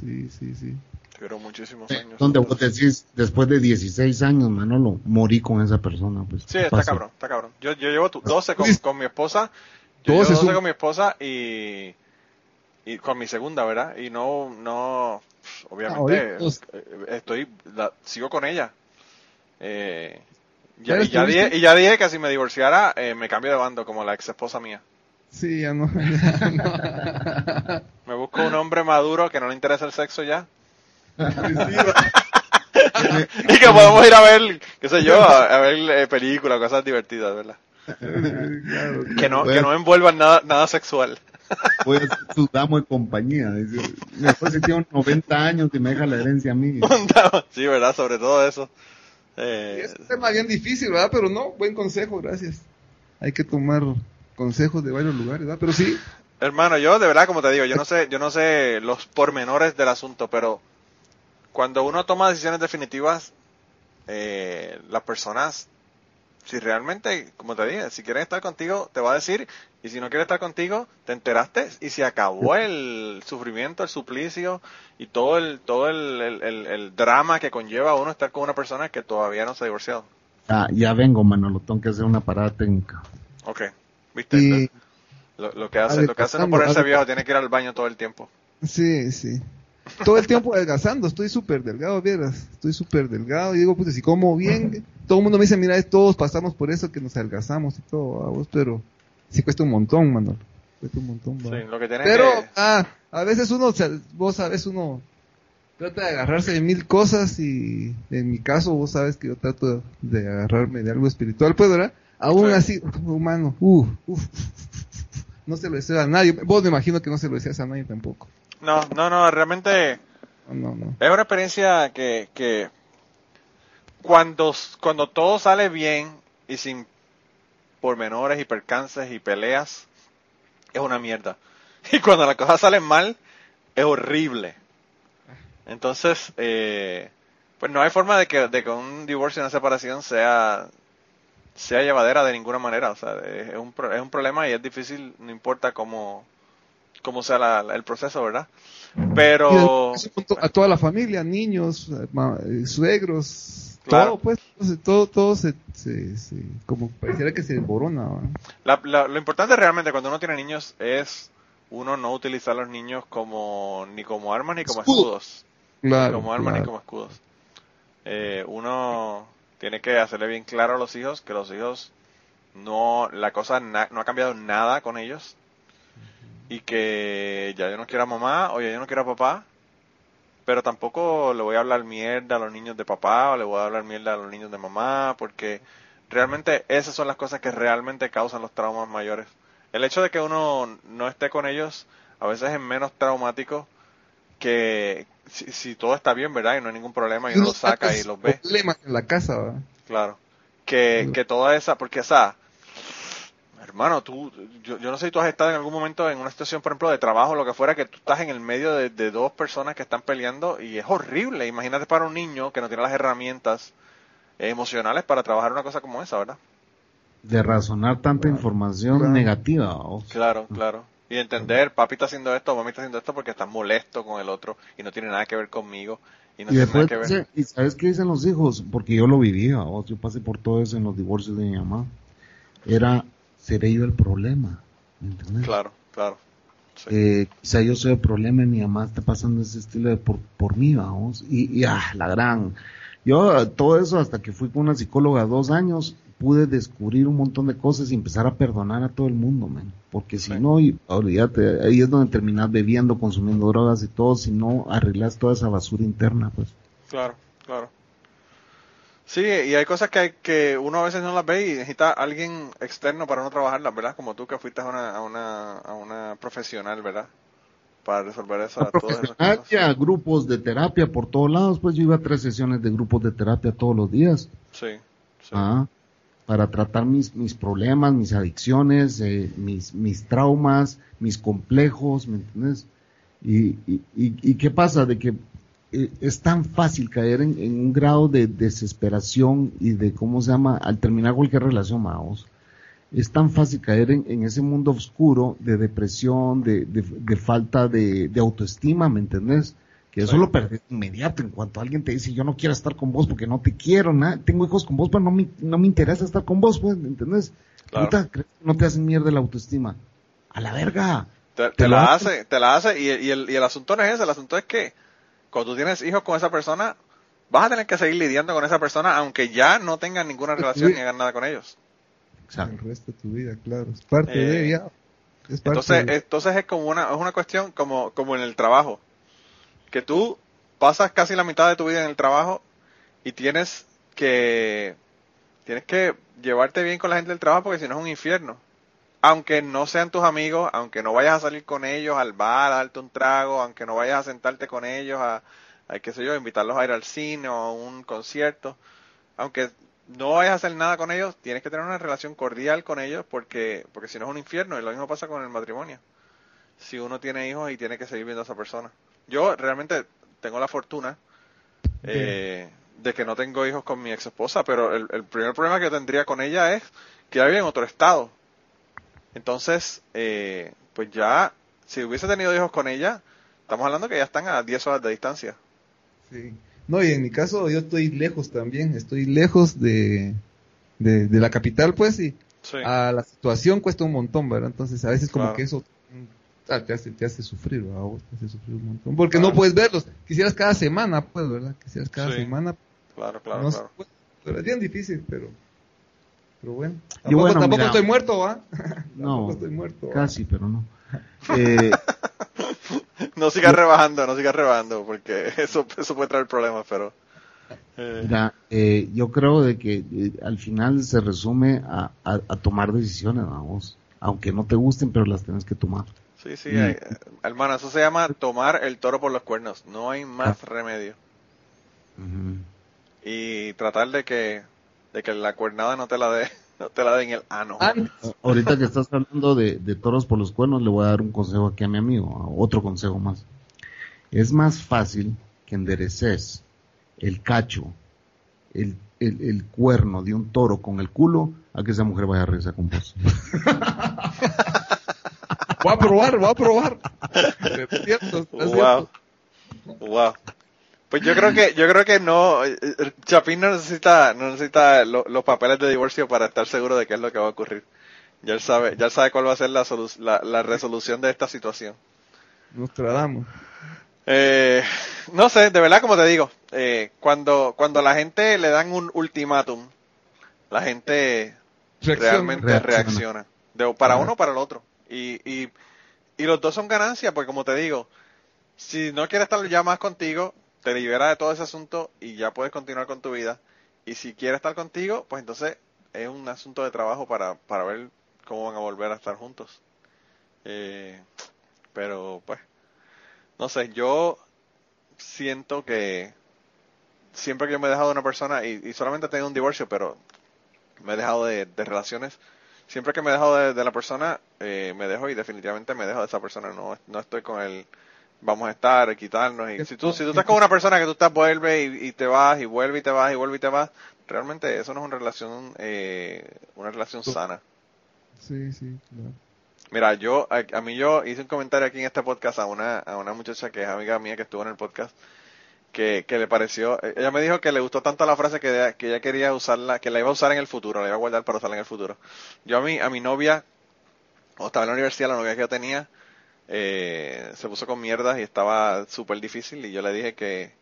Sí, sí, sí. Estuvieron muchísimos años. Donde vos decís, después de 16 años, Manolo, morí con esa persona. Pues, Sí, está Pasó. cabrón, está cabrón. Yo, yo llevo tu- 12 con, Luis. con mi esposa. Yo 12 llevo 12 es un- con mi esposa y, y con mi segunda, ¿verdad? Y no, no, obviamente, Ah, eh, estoy, la- sigo con ella. Eh, ya, ¿Ya y, ya dije, y ya dije que si me divorciara, eh, me cambio de bando como la ex esposa mía. Sí, ya no. ya no. Me busco un hombre maduro que no le interesa el sexo ya. y que podemos ir a ver, qué sé yo, a, a ver eh, películas, cosas divertidas, ¿verdad? Claro. Que no, que no envuelvan nada, nada sexual. Voy a ser su damo de compañía. Dice, Después si tiene 90 años y me deja la herencia a mí. sí, ¿verdad? Sobre todo eso. Eh, Es un tema bien difícil, ¿verdad? Pero no, buen consejo, gracias. Hay que tomar consejos de varios lugares, ¿verdad? Pero sí, hermano, yo de verdad, como te digo, yo no sé, yo no sé los pormenores del asunto, pero cuando uno toma decisiones definitivas, eh, las personas, si realmente, como te dije, si quieren estar contigo, te va a decir, y si no quiere estar contigo, te enteraste y se acabó el sufrimiento, el suplicio y todo el, todo el, el, el- el drama que conlleva uno estar con una persona que todavía no se ha divorciado. Ah, ya vengo, Manolo. Tengo que hacer una parada técnica. Ok, viste, y lo, lo que hace, lo que hace no ponerse viejo, tiene que ir al baño todo el tiempo. sí, sí. Todo el tiempo adelgazando, estoy súper delgado, vieras. Estoy súper delgado. Y digo, pues, si como bien, todo el mundo me dice, mira, todos pasamos por eso, que nos adelgazamos y todo, a vos, pero sí cuesta un montón, Manuel. Cuesta un montón, Sí, lo que Pero, que... ah, a veces uno, vos sabes, uno trata de agarrarse de mil cosas y en mi caso vos sabes que yo trato de agarrarme de algo espiritual, pues, ¿verdad? Aún Sí. así, humano, uh, uf, no se lo deseo a nadie. Vos me imagino que no se lo deseas a nadie tampoco. No, no, no, realmente No, no, no. es una experiencia que, que cuando, cuando todo sale bien y sin pormenores y percances y peleas, es una mierda. Y cuando las cosas salen mal, es horrible. Entonces, eh, pues no hay forma de que, de que un divorcio y una separación sea, sea llevadera de ninguna manera. O sea, es un, es un problema y es difícil, no importa cómo, cómo sea la- la- el proceso, ¿verdad? Pero... A toda la familia, niños, eh, eh, suegros, Claro. todo, pues, todo, todo se, se, se- como pareciera que se desborona. La- lo importante realmente cuando uno tiene niños es uno no utilizar a los niños como ni como armas ni como Escudo. escudos. Claro, como armas ni como escudos. Eh, uno tiene que hacerle bien claro a los hijos que los hijos no, la cosa na- no ha cambiado nada con ellos y que ya yo no quiero a mamá o ya yo no quiero a papá, pero tampoco le voy a hablar mierda a los niños de papá o le voy a hablar mierda a los niños de mamá porque realmente esas son las cosas que realmente causan los traumas mayores. El hecho de que uno no esté con ellos a veces es menos traumático que si, si todo está bien, ¿verdad? Y no hay ningún problema y uno los saca y los ve. Problemas en la casa, ¿va? Claro. Que, que toda esa, porque o sea, hermano, tú, yo, yo no sé si tú has estado en algún momento en una situación, por ejemplo, de trabajo, lo que fuera, que tú estás en el medio de, de dos personas que están peleando y es horrible. Imagínate para un niño que no tiene las herramientas emocionales para trabajar una cosa como esa, ¿verdad? De razonar tanta información Claro. negativa. ¿o? Claro, claro. Y entender, papi está haciendo esto, mami está haciendo esto porque estás molesto con el otro y no tiene nada que ver conmigo y no Y tiene después, nada que ver. ¿y sabes qué dicen los hijos? Porque yo lo vivía, ¿o? yo pasé por todo eso en los divorcios de mi mamá. Era, seré yo el problema, ¿me entiendes? Claro, claro. Sí. Eh, quizá yo soy el problema y mi mamá está pasando ese estilo de por, por mí, vamos. Y, y, ah, la gran. Yo, todo eso, hasta que fui con una psicóloga dos años, pude descubrir un montón de cosas y empezar a perdonar a todo el mundo, man. Porque si Sí. no, y, olvídate, ahí es donde terminas bebiendo, consumiendo drogas y todo, si no arreglas toda esa basura interna, pues. Claro, claro. Sí, y hay cosas que, hay, que uno a veces no las ve y necesita alguien externo para no trabajarlas, ¿verdad? Como tú que fuiste a una, a una, a una profesional, ¿verdad? Para resolver esa, todas esas Profesional, cosas. ya, grupos de terapia por todos lados, pues yo iba a tres sesiones de grupos de terapia todos los días. Sí, sí. Ah, para tratar mis, mis problemas, mis adicciones, eh, mis, mis traumas, mis complejos, ¿me entiendes? Y, y, y, y qué pasa de que es tan fácil caer en, en un grado de desesperación y de, ¿cómo se llama? Al terminar cualquier relación, vamos. Es tan fácil caer en, en ese mundo oscuro de depresión, de, de, de falta de, de autoestima, ¿me entendés? Que eso Sí. lo perdés inmediato en cuanto alguien te dice yo no quiero estar con vos porque no te quiero, nada, tengo hijos con vos, pero no me, no me interesa estar con vos, pues, ¿me entendés? Claro. Puta, ¿crees que no te hacen mierda la autoestima? A la verga. Te, Te te lo la hace. hace, te la hace y, y el, y el asunto no es ese, el asunto es que cuando tú tienes hijos con esa persona, vas a tener que seguir lidiando con esa persona aunque ya no tengan ninguna relación ni hagan nada con ellos. El resto de tu vida, claro. Es parte Eh, de ella. Es parte Entonces, de- entonces es como una, es una cuestión como, como en el trabajo. Que tú pasas casi la mitad de tu vida en el trabajo y tienes que, tienes que llevarte bien con la gente del trabajo porque si no es un infierno. Aunque no sean tus amigos, aunque no vayas a salir con ellos al bar a darte un trago, aunque no vayas a sentarte con ellos a, a qué sé yo, invitarlos a ir al cine o a un concierto, aunque no vayas a hacer nada con ellos, tienes que tener una relación cordial con ellos porque, porque si no es un infierno y lo mismo pasa con el matrimonio. Si uno tiene hijos y tiene que seguir viendo a esa persona. Yo realmente tengo la fortuna eh, de que no tengo hijos con mi ex esposa, pero el, el primer problema que tendría con ella es que ella vive en otro estado. Entonces, eh, pues ya, si hubiese tenido hijos con ella, estamos hablando que ya están a 10 horas de distancia. Sí. No, y en mi caso yo estoy lejos también, estoy lejos de, de, de la capital, pues, y Sí. a la situación cuesta un montón, ¿verdad? Entonces a veces como Claro. que eso mm, ah, te, hace, te hace sufrir, ¿verdad? Vos Te hace sufrir un montón. Porque no puedes verlos. Quisieras cada semana, pues, ¿verdad? Quisieras cada Sí. semana. Claro, claro, no claro. puede. Pero es bien difícil, pero... Pero bueno. Y Tampoco, bueno, tampoco mira. estoy muerto, ¿va? No, estoy muerto. ¿va? casi, pero no. Eh, No sigas rebajando, no sigas rebajando, porque eso, eso puede traer problemas, pero... eh, Mira, eh, yo creo de que eh, al final se resume a, a- a tomar decisiones, vamos. Aunque no te gusten, pero las tienes que tomar. sí, sí, eh, hermano, eso se llama tomar el toro por los cuernos. No hay más remedio. Ujú. Y tratar de que, de que la cuernada no te la dé, no te la dé en el ano. Ah, Ahorita que estás hablando de, de toros por los cuernos, le voy a dar un consejo aquí a mi amigo, otro consejo más. Es más fácil que endereces el cacho, el, el, el cuerno de un toro con el culo, a que esa mujer vaya a regresar con vos. Voy a probar, voy a probar. Pero es cierto, es Wow. cierto. Wow. Pues yo creo que, yo creo que no, Chapín no necesita, no necesita lo- los papeles de divorcio para estar seguro de qué es lo que va a ocurrir. Ya él sabe, ya él sabe cuál va a ser la, solu- la, la resolución de esta situación. Nos tratamos. Eh, no sé, de verdad como te digo, eh, cuando, cuando a la gente le dan un ultimátum, la gente Reacciona. realmente Reacciona. reacciona. De, para uno o para el otro. Y, y, y los dos son ganancias, porque como te digo, si no quiere estar ya más contigo, te libera de todo ese asunto y ya puedes continuar con tu vida. Y si quiere estar contigo, pues entonces es un asunto de trabajo para, para ver cómo van a volver a estar juntos. Eh, pero pues, no sé, yo siento que siempre que yo me he dejado de una persona, y, solamente he tenido un divorcio, pero me he dejado de, relaciones, siempre que me he dejado de, de la persona, eh, me dejo y definitivamente me dejo de esa persona, no, no estoy con el vamos a estar, quitarnos, y si tú, si tú estás con una persona que tú estás, vuelve y, y te vas, y vuelve y te vas, y vuelve y te vas, realmente eso no es una relación, eh, una relación sana. Sí, sí, claro. Mira, yo, a, a mí yo hice un comentario aquí en este podcast a una, a una muchacha que es amiga mía que estuvo en el podcast, que, que le pareció, ella me dijo que le gustó tanto la frase que, ella- que ella quería usarla, que la iba a usar en el futuro, la iba a guardar para usarla en el futuro. Yo a mi, a mi novia, cuando estaba en la universidad, la novia que yo tenía, eh, se puso con mierdas y estaba súper difícil y yo le dije que,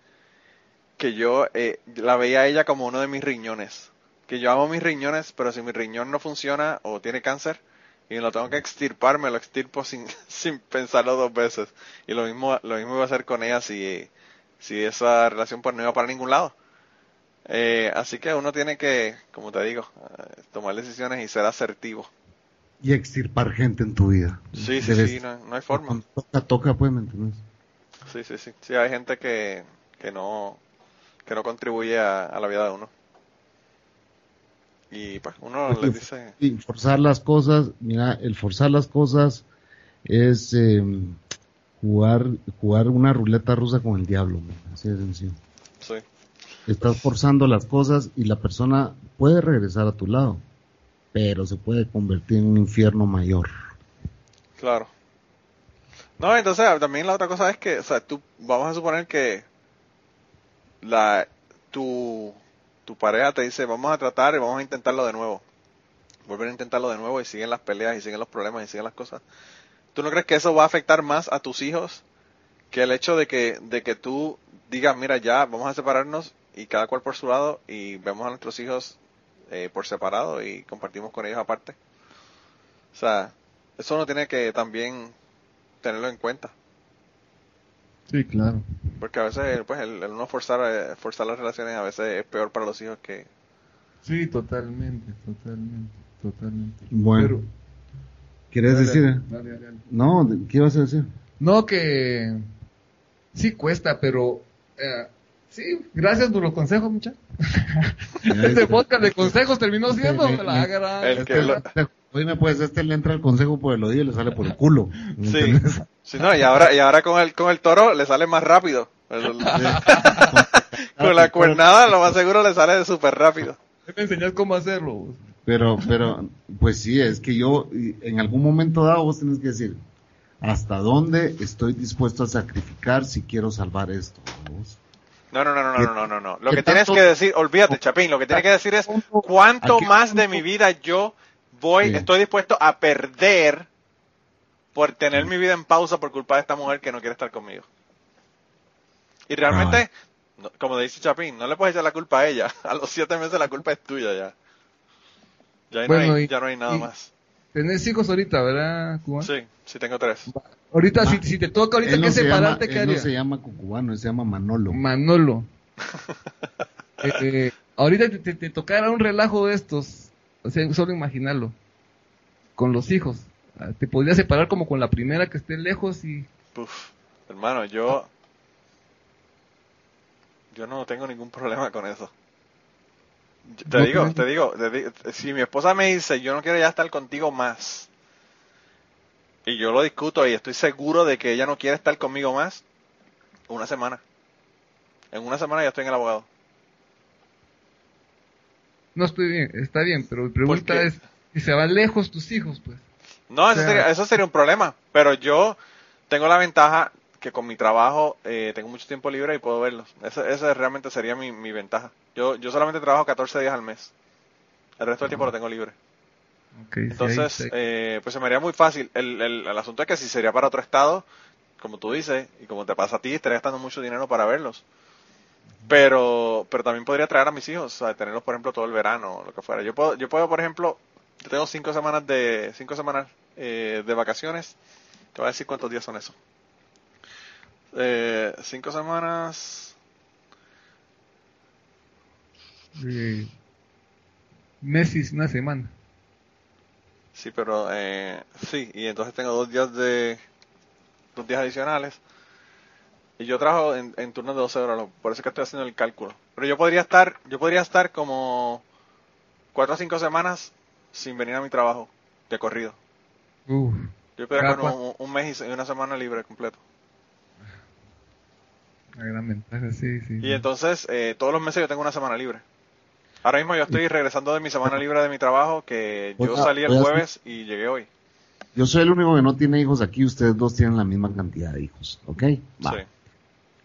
que yo eh, la veía a ella como uno de mis riñones. Que yo amo mis riñones, pero si mi riñón no funciona o tiene cáncer y lo tengo que extirpar, me lo extirpo sin, sin pensarlo dos veces. Y lo mismo, lo mismo iba a hacer con ella si, si esa relación pues no iba para ningún lado. Eh, así que uno tiene que, como te digo, eh, tomar decisiones y ser asertivo. Y extirpar gente en tu vida. Sí, sí, Debes- sí, no, no hay forma. Toca, toca, pues, ¿me entiendes? Sí, sí, sí. Sí, hay gente que, que no que no contribuye a, a la vida de uno. Y pues uno les dice, Y forzar las cosas, mira, el forzar las cosas es eh, jugar, jugar una ruleta rusa con el diablo, así de sencillo. sí, Estás forzando las cosas y la persona puede regresar a tu lado, pero se puede convertir en un infierno mayor. claro. No, entonces también la otra cosa es que, o sea, tú, vamos a suponer que la, tu, tu pareja te dice, vamos a tratar y vamos a intentarlo de nuevo. Volver a intentarlo de nuevo y siguen las peleas y siguen los problemas y siguen las cosas. ¿Tú no crees que eso va a afectar más a tus hijos que el hecho de que, de que tú digas, mira, ya vamos a separarnos y cada cual por su lado y vemos a nuestros hijos eh, por separado y compartimos con ellos aparte? O sea, eso uno tiene que también tenerlo en cuenta. Sí, claro. Porque a veces, pues, el, el uno forzar, eh, forzar las relaciones a veces es peor para los hijos que... Sí, totalmente, totalmente, totalmente. Bueno, Pero- ¿quieres Dale, decir? dale, dale, dale. No, ¿qué ibas a decir? No, que sí cuesta, pero eh, sí, gracias por los consejos, muchachos. Este podcast de consejos terminó siendo la gran... El que lo- Oye, pues este le entra el consejo por el oído y le sale por el culo. ¿me Sí, sí, no, y ahora, y ahora con el, con el toro le sale más rápido. Con la cuernada lo más seguro le sale súper rápido. Me enseñas cómo hacerlo. Pero, pero, pues sí, es que yo, y en algún momento dado vos tenés que decir, ¿hasta dónde estoy dispuesto a sacrificar si quiero salvar esto? vos? No, no, no, no, no, no, no, no. Lo ¿Qué que tienes que decir, olvídate, Chapín, lo que tienes que decir es cuánto ¿A qué más de mi vida yo voy, estoy dispuesto a perder por tener mi vida en pausa por culpa de esta mujer que no quiere estar conmigo. Y realmente, no- como dice Chapín, no le puedes echar la culpa a ella. A los siete meses la culpa es tuya ya. Ya, no, hay, y- ya no hay nada y- más. Tenés hijos ahorita, ¿verdad, Cuba? Sí, sí tengo tres. Ahorita, si, si te toca ahorita Él que no, se llama, separarte, ¿qué él no se llama cucubano, él se llama Manolo. Manolo. Eh, eh, ahorita te, te- te tocara un relajo de estos, o sea, solo imaginarlo, con los hijos. Ah, Te podrías separar como con la primera que esté lejos y... Uf, hermano, yo. Yo no tengo ningún problema con eso. Te No digo, te digo, te di- si mi esposa me dice, yo no quiero ya estar contigo más, y yo lo discuto y estoy seguro de que ella no quiere estar conmigo más, una semana. En una semana ya estoy en el abogado. No estoy bien, está bien, pero mi pregunta es, si se van lejos tus hijos, pues. No, eso, sea- sería, eso sería un problema, pero yo tengo la ventaja que con mi trabajo eh, tengo mucho tiempo libre y puedo verlos. Esa, esa realmente sería mi, mi ventaja. Yo, yo solamente trabajo 14 días al mes. El resto del tiempo lo tengo libre. Sí, Entonces, eh, pues se me haría muy fácil. El, el, el asunto es que si sería para otro estado, como tú dices, y como te pasa a ti, estaría gastando mucho dinero para verlos. Pero, pero también podría traer a mis hijos, o sea, tenerlos, por ejemplo, todo el verano, o lo que fuera. Yo puedo, yo puedo, por ejemplo, yo tengo cinco semanas de, cinco semanas eh, de vacaciones. Te voy a decir cuántos días son eso. Eh, cinco semanas. Eh, meses, una semana. Sí, pero eh, sí, y entonces tengo dos días de dos días adicionales. Y yo trabajo en, en turnos de 12 horas, por eso es que estoy haciendo el cálculo. Pero yo podría estar, yo podría estar como cuatro o cinco semanas sin venir a mi trabajo de corrido. Uf, Yo podría coger un, un mes y una semana libre completo. La gran ventaja, sí, sí. Y entonces eh, todos los meses yo tengo una semana libre. Ahora mismo yo estoy regresando de mi semana libre de mi trabajo, que yo Oiga, salí el jueves y llegué hoy. Yo soy el único que no tiene hijos aquí, ustedes dos tienen la misma cantidad de hijos, ¿ok? Va. Sí.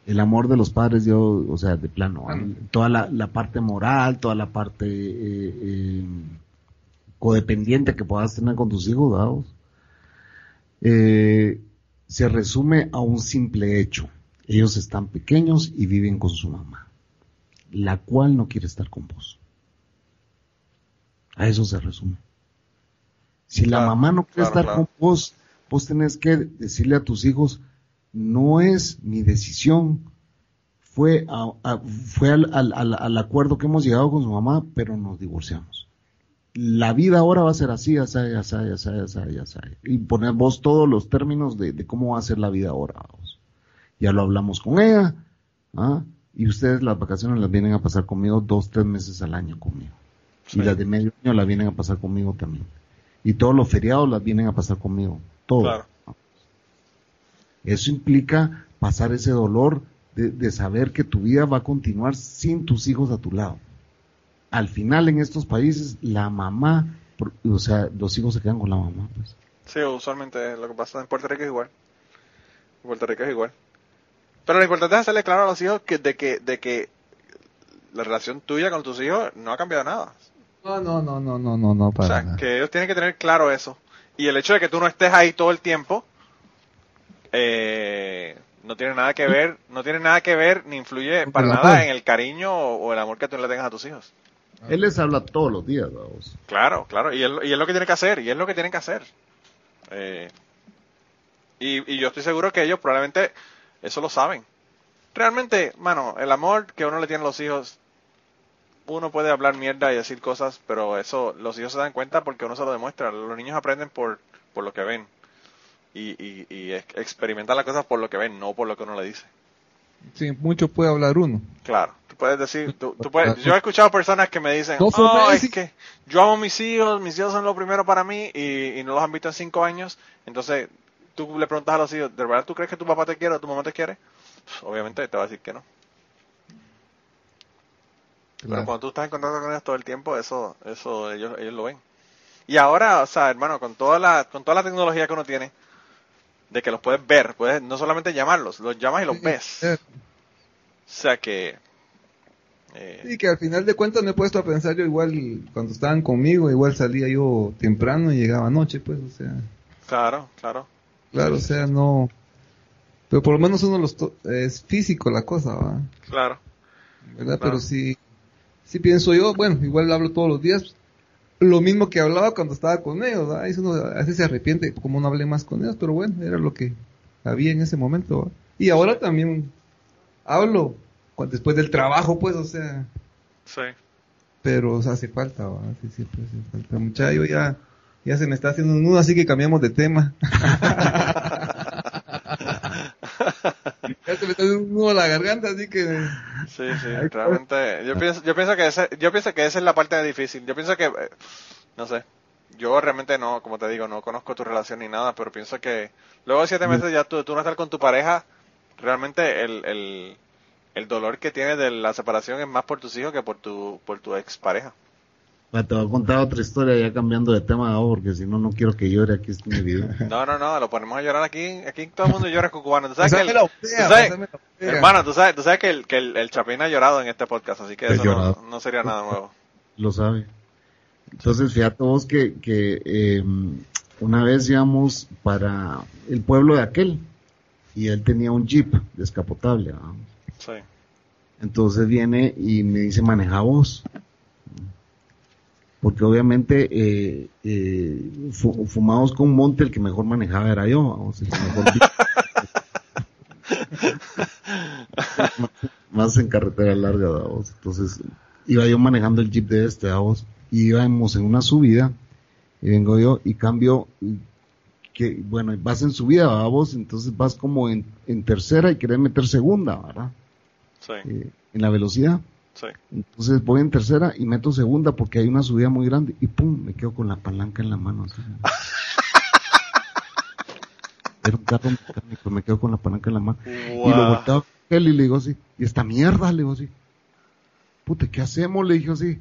El amor de los padres, yo, o sea, de plano, Ah, ¿eh? toda la, la parte moral, toda la parte eh, eh, codependiente que puedas tener con tus hijos, dados, eh, se resume a un simple hecho. Ellos están pequeños y viven con su mamá, la cual no quiere estar con vos. A eso se resume. Si la mamá no quiere claro, estar claro. con vos, vos tenés que decirle a tus hijos, no es mi decisión, fue, a- a- fue al, al- al- al acuerdo que hemos llegado con su mamá, pero nos divorciamos. La vida ahora va a ser así, ya sea, ya sea, ya sea, ya sea. Y poner vos todos los términos de, de cómo va a ser la vida ahora. Ya lo hablamos con ella, ¿ah? y ustedes las vacaciones las vienen a pasar conmigo dos, tres meses al año conmigo. Sí. Y las de medio año las vienen a pasar conmigo también. Y todos los feriados las vienen a pasar conmigo. Todo. Claro. Eso implica pasar ese dolor de, de saber que tu vida va a continuar sin tus hijos a tu lado. Al final en estos países la mamá, o sea, los hijos se quedan con la mamá. Pues. Sí, usualmente lo que pasa en Puerto Rico es igual. En Puerto Rico es igual. Pero lo importante es hacerle claro a los hijos que de que de que la relación tuya con tus hijos no ha cambiado nada. No, no, no, no, no, no, no, O para sea, nada. que ellos tienen que tener claro eso. Y el hecho de que tú no estés ahí todo el tiempo eh, no tiene nada que ver, no tiene nada que ver ni influye para nada en el cariño o, o el amor que tú le tengas a tus hijos. Él les habla todos los días, vamos. Claro, claro, y es, lo- y es lo que tienen que hacer, y es lo que tienen que hacer. Eh, y, y yo estoy seguro que ellos probablemente eso lo saben. Realmente, mano, el amor que uno le tiene a los hijos, uno puede hablar mierda y decir cosas, pero eso los hijos se dan cuenta porque uno se lo demuestra. Los niños aprenden por, por lo que ven. Y, y, y ex- experimentan las cosas por lo que ven, no por lo que uno le dice. Sí, mucho puede hablar uno. Claro, tú puedes decir, tú, tú puedes, yo he escuchado personas que me dicen, No "Oh, Messi". es que yo amo a mis hijos, mis hijos son lo primero para mí y, y no los han visto en cinco años, entonces tú le preguntas a los hijos, ¿de verdad tú crees que tu papá te quiere o tu mamá te quiere? Pues, obviamente te va a decir que no. Pero cuando tú estás en contacto con ellos todo el tiempo, eso, eso ellos, ellos lo ven. Y ahora, o sea, hermano, con toda la, con toda la tecnología que uno tiene, de que los puedes ver, puedes no solamente llamarlos, los llamas y los ves. O sea que, eh, Sí, que al final de cuentas me he puesto a pensar yo igual cuando estaban conmigo, igual salía yo temprano y llegaba anoche, pues, o sea, claro, claro. Claro, o sea, no, pero por lo menos uno los to- es físico la cosa, ¿va? Claro, ¿verdad? Claro. Pero sí, sí pienso yo, bueno, igual hablo todos los días, lo mismo que hablaba cuando estaba con ellos, ¿va? Eso uno a veces se arrepiente, como no hablé más con ellos, pero bueno, era lo que había en ese momento, ¿va? Y ahora también hablo después del trabajo, pues, o sea, sí. pero o sea, hace falta, ¿va? Sí, siempre hace falta. Muchacho, ya, ya se me está haciendo un nudo, así que cambiamos de tema. ya se me está haciendo un nudo a la garganta, así que... Sí, sí, realmente, yo pienso, yo pienso que ese, yo pienso que esa es la parte difícil. Yo pienso que, no sé, yo realmente no, como te digo, no conozco tu relación ni nada, pero pienso que luego de siete meses ya tú, tú no estar con tu pareja, realmente el, el, el dolor que tienes de la separación es más por tus hijos que por tu, por tu expareja. Te voy a contar otra historia ya cambiando de tema, ¿no? porque si no, no quiero que llore aquí mi video. No, no, no, lo ponemos a llorar aquí, aquí todo el mundo llora con cubano. ¿Tú sabes que el- tú sabes- hermano, tú sabes, tú sabes que el, que el, el Chapín ha llorado en este podcast, así que He eso no, sería nada nuevo. lo sabe. Entonces, fíjate vos que, que eh, una vez íbamos para el pueblo de aquel y él tenía un jeep descapotable. Entonces viene y me dice, maneja vos. Porque obviamente eh, eh, fu- fumamos con un monte, el que mejor manejaba era yo. vamos, el que mejor más en carretera larga, vamos. Entonces iba yo manejando el jeep de este, vamos, y íbamos en una subida, y vengo yo y cambio, que bueno, vas en subida, vamos, entonces vas como en, en tercera y querés meter segunda, ¿verdad? Sí, Eh, en la velocidad. Sí. Entonces voy en tercera y meto segunda porque hay una subida muy grande y pum, me quedo con la palanca en la mano. así. Era un carro mecánico, me quedo con la palanca en la mano. Y lo volteo a él y le digo así, y esta mierda, le digo así. Puta, ¿qué hacemos? Le dije así.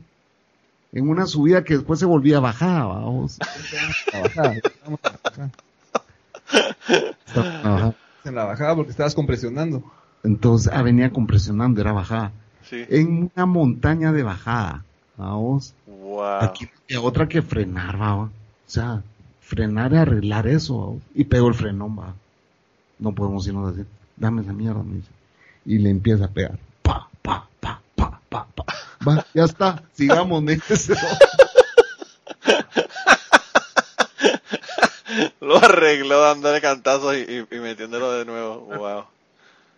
En una subida que después se volvía bajada, vamos. En la bajada porque estabas compresionando. Entonces, ah, venía compresionando, era bajada. Sí. En una montaña de bajada, vamos. Wow. Aquí no había otra que frenar, va. O sea, frenar y arreglar eso, va. Y pegó el frenón, va. No podemos irnos así. Dame esa mierda, me dice. Y le empieza a pegar. Pa, pa, pa, pa, pa, pa. Va, ya está. Sigamos, me dice. Lo arregló dándole cantazos y, y- y metiéndolo de nuevo. Wow.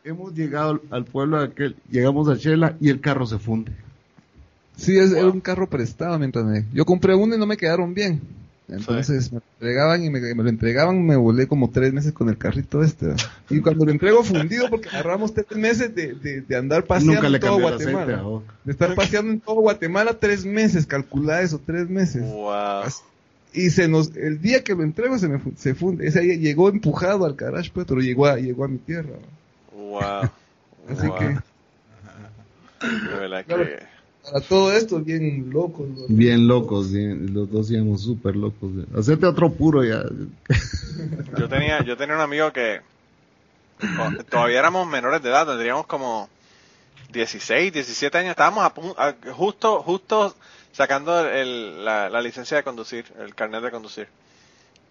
Hemos llegado al pueblo aquel, llegamos a Shela y el carro se funde. Sí, es, era un carro prestado mientras me... Yo compré uno y no me quedaron bien. Entonces me entregaban y me, me, lo entregaban, me volé como tres meses con el carrito este. Y cuando lo entrego fundido, porque agarramos tres meses de, de, de andar paseando Nunca le en todo aceite, Guatemala. De estar paseando en todo Guatemala tres meses, calcula eso, tres meses. Wow. Y se nos, el día que lo entrego se me se funde. Ese llegó empujado al garage, pues, pero llegó a, llegó a mi tierra. Wow. Así Wow. que, De verdad Claro. que. para todo esto, bien locos. ¿no? Bien locos, bien, los dos íbamos súper locos. Hacete otro puro ya. Yo tenía, yo tenía un amigo que todavía éramos menores de edad, tendríamos como 16, 17 años, estábamos a pun- a- justo, justo sacando el- la, la licencia de conducir, el carnet de conducir.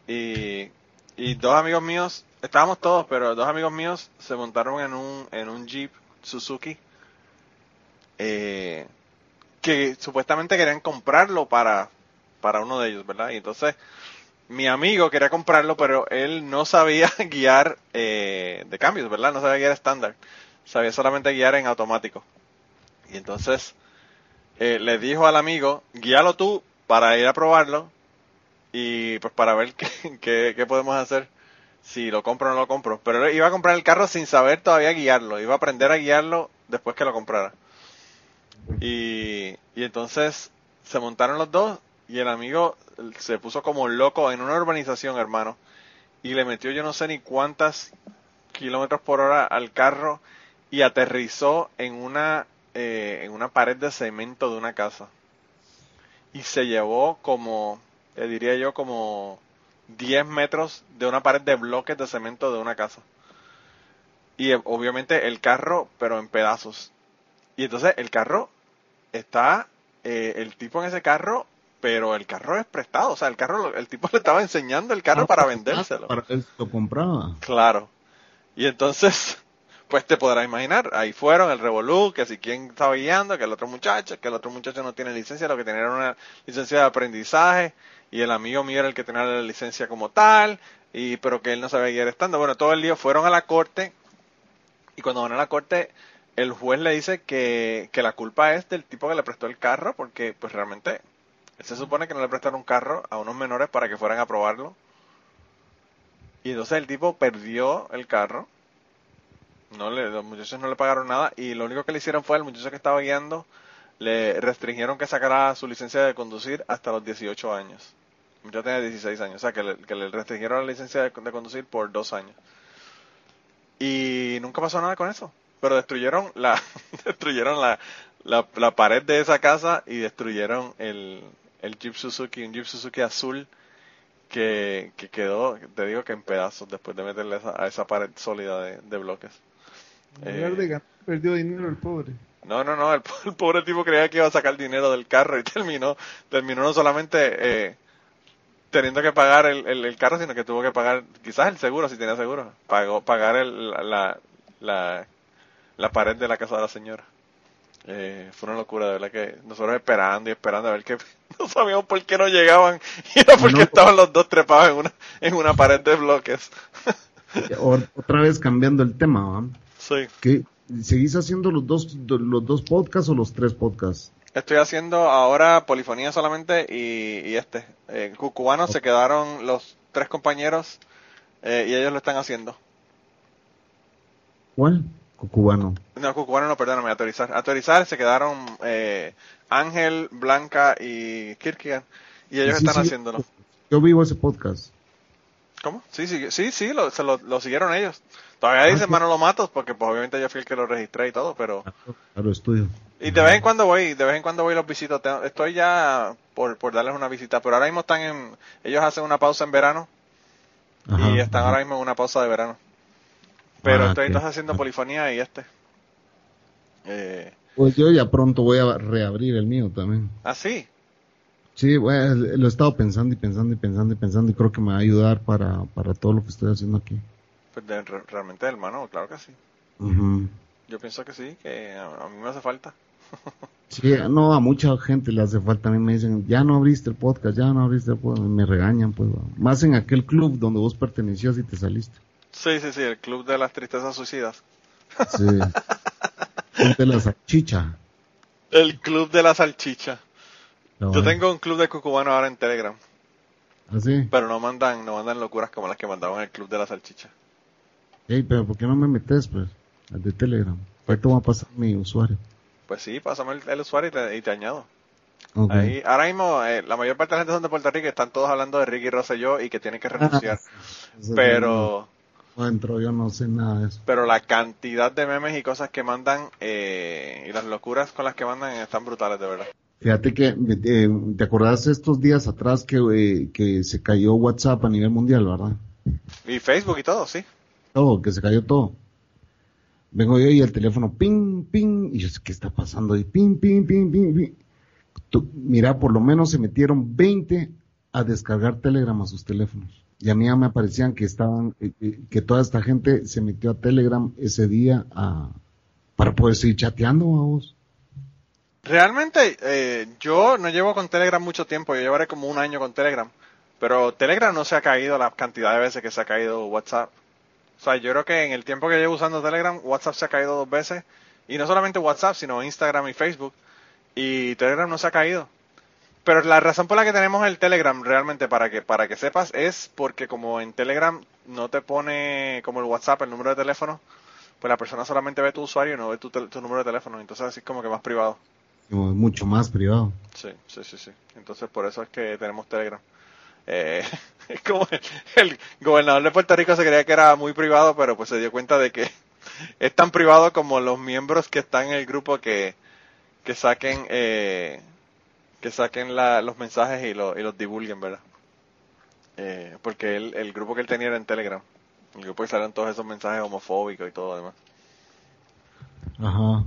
Y, y dos amigos míos, estábamos todos, pero dos amigos míos se montaron en un, en un Jeep Suzuki, eh, que supuestamente querían comprarlo para, para uno de ellos, ¿verdad? Y entonces, mi amigo quería comprarlo, pero él no sabía guiar eh, de cambios, ¿verdad? No sabía guiar estándar. Sabía solamente guiar en automático. Y entonces eh, le dijo al amigo, guíalo tú para ir a probarlo y pues para ver qué, qué, qué podemos hacer si lo compro o no lo compro. Pero iba a comprar el carro sin saber todavía guiarlo. Iba a aprender a guiarlo después que lo comprara. Y, y entonces se montaron los dos y el amigo se puso como loco en una urbanización, hermano. Y le metió yo no sé ni cuántas kilómetros por hora al carro y aterrizó en una, eh, en una pared de cemento de una casa. Y se llevó como, eh, diría yo, como 10 metros de una pared de bloques de cemento de una casa. Y eh, obviamente el carro, pero en pedazos. Y entonces el carro está, eh, el tipo en ese carro, pero el carro es prestado. O sea, el carro, el tipo le estaba enseñando el carro para vendérselo. Para él lo compraba. Claro. Y entonces, pues te podrás imaginar, ahí fueron el revolú, que si quién estaba guiando, que el otro muchacho, que el otro muchacho no tiene licencia, lo que tenía era una licencia de aprendizaje, y el amigo mío era el que tenía la licencia como tal, y pero que él no sabía guiar estando. Bueno, todo el día fueron a la corte, y cuando van a la corte, el juez le dice que, que la culpa es del tipo que le prestó el carro, porque pues realmente se supone que no le prestaron un carro a unos menores para que fueran a probarlo. Y entonces el tipo perdió el carro. No le, los muchachos no le pagaron nada y lo único que le hicieron fue al muchacho que estaba guiando le restringieron que sacara su licencia de conducir hasta los 18 años. Yo tenía 16 años, o sea que le, que le restringieron la licencia de, de conducir por dos años. Y nunca pasó nada con eso. Pero destruyeron la destruyeron la, la, la pared de esa casa y destruyeron el, el Jeep Suzuki, un Jeep Suzuki azul que, que quedó, te digo que en pedazos después de meterle esa- a esa pared sólida de, de bloques. De ganar, perdió dinero el pobre. No, no, no, el, el pobre tipo creía que iba a sacar dinero del carro y terminó, terminó no solamente eh, teniendo que pagar el, el, el carro, sino que tuvo que pagar quizás el seguro, si tenía seguro, pagó, pagar el, la, la, la, pared de la casa de la señora. Eh, fue una locura, de verdad que nosotros esperando y esperando a ver que no sabíamos por qué no llegaban y era porque No. estaban los dos trepados en una, en una pared de bloques. Otra vez cambiando el tema, ¿va? Sí. ¿Qué? ¿Seguís haciendo los dos, do- los dos podcasts o los tres podcasts? Estoy haciendo ahora polifonía solamente y, y este. En Cucubano se quedaron los tres compañeros eh, y ellos lo están haciendo. ¿Cuál? Cubano. No, Cucubano no, perdóname, autorizar. Autorizar se quedaron eh, Ángel, Blanca y Kierkegaard y ellos Sí, están sí, haciéndolo. Yo vivo ese podcast. ¿Cómo? Sí, sí, sí, sí, lo, se lo, lo siguieron ellos. Todavía dicen sí. Manolo Matos porque pues obviamente yo fui el que lo registré y todo, pero... Claro, estudio. Y de vez en cuando voy, de vez en cuando voy los visito. Estoy ya por, por darles una visita, pero ahora mismo están en... Ellos hacen una pausa en verano Ajá, y están ahora mismo en una pausa de verano. Pero Ah, estoy entonces haciendo polifonía y este. Eh, Pues yo ya pronto voy a reabrir el mío también. ah, sí. Sí, bueno, lo he estado pensando y pensando y pensando y pensando y creo que me va a ayudar para, para todo lo que estoy haciendo aquí. Pues de- re- realmente, hermano, claro que sí. Ujú. Yo pienso que sí, que a, a mí me hace falta. Sí, no, a mucha gente le hace falta. A mí me dicen, ya no abriste el podcast, ya no abriste el podcast. Me regañan, pues. va. Más en aquel club donde vos pertenecías y te saliste. Sí, sí, sí, el club de las tristezas suicidas. Sí. Club de la salchicha. El club de la salchicha. No, Yo tengo un club de cucubanos ahora en Telegram, ¿Ah, sí? pero no mandan, no mandan locuras como las que mandaban en el club de la salchicha. Ey, pero ¿por qué no me metes, pues? Al de Telegram. Ahorita voy a pasar mi usuario. Pues sí, pásame el, el usuario y te, y te añado. Ahí, ahora mismo, eh, la mayor parte de la gente son de Puerto Rico y están todos hablando de Ricky Rosselló y que tienen que renunciar. Eso pero, No, no entro, yo no sé nada de eso. pero la cantidad de memes y cosas que mandan eh, y las locuras con las que mandan están brutales, de verdad. Fíjate que, eh, ¿te acordás estos días atrás que, eh, que se cayó WhatsApp a nivel mundial, verdad? Y Facebook y todo, sí. Todo, que se cayó todo. Vengo yo y el teléfono, ping, ping, y yo sé qué está pasando, y ping, ping, ping, ping, ping. Tú- mira, por lo menos se metieron 20 a descargar Telegram a sus teléfonos. Y a mí ya me aparecían que estaban, eh, eh, que toda esta gente se metió a Telegram ese día a, para poder seguir chateando, vos. Realmente, eh, yo no llevo con Telegram mucho tiempo, yo llevaré como un año con Telegram, pero Telegram no se ha caído la cantidad de veces que se ha caído WhatsApp. O sea, yo creo que en el tiempo que llevo usando Telegram, WhatsApp se ha caído dos veces, y no solamente WhatsApp, sino Instagram y Facebook, y Telegram no se ha caído. Pero la razón por la que tenemos el Telegram realmente, para que, para que sepas, es porque como en Telegram no te pone como el WhatsApp el número de teléfono, pues la persona solamente ve tu usuario y no ve tu, tu número de teléfono, entonces así es como que más privado. Como Mucho más privado. Sí, sí, sí, sí. Entonces por eso es que tenemos Telegram. Eh, como el, gobernador de Puerto Rico se creía que era muy privado, pero pues se dio cuenta de que es tan privado como los miembros que están en el grupo que, que saquen eh, que saquen la- los mensajes y, lo- y los divulguen, ¿verdad? Eh, porque él- el grupo que él tenía era en Telegram. El grupo que salían todos esos mensajes homofóbicos y todo lo demás. Ajá.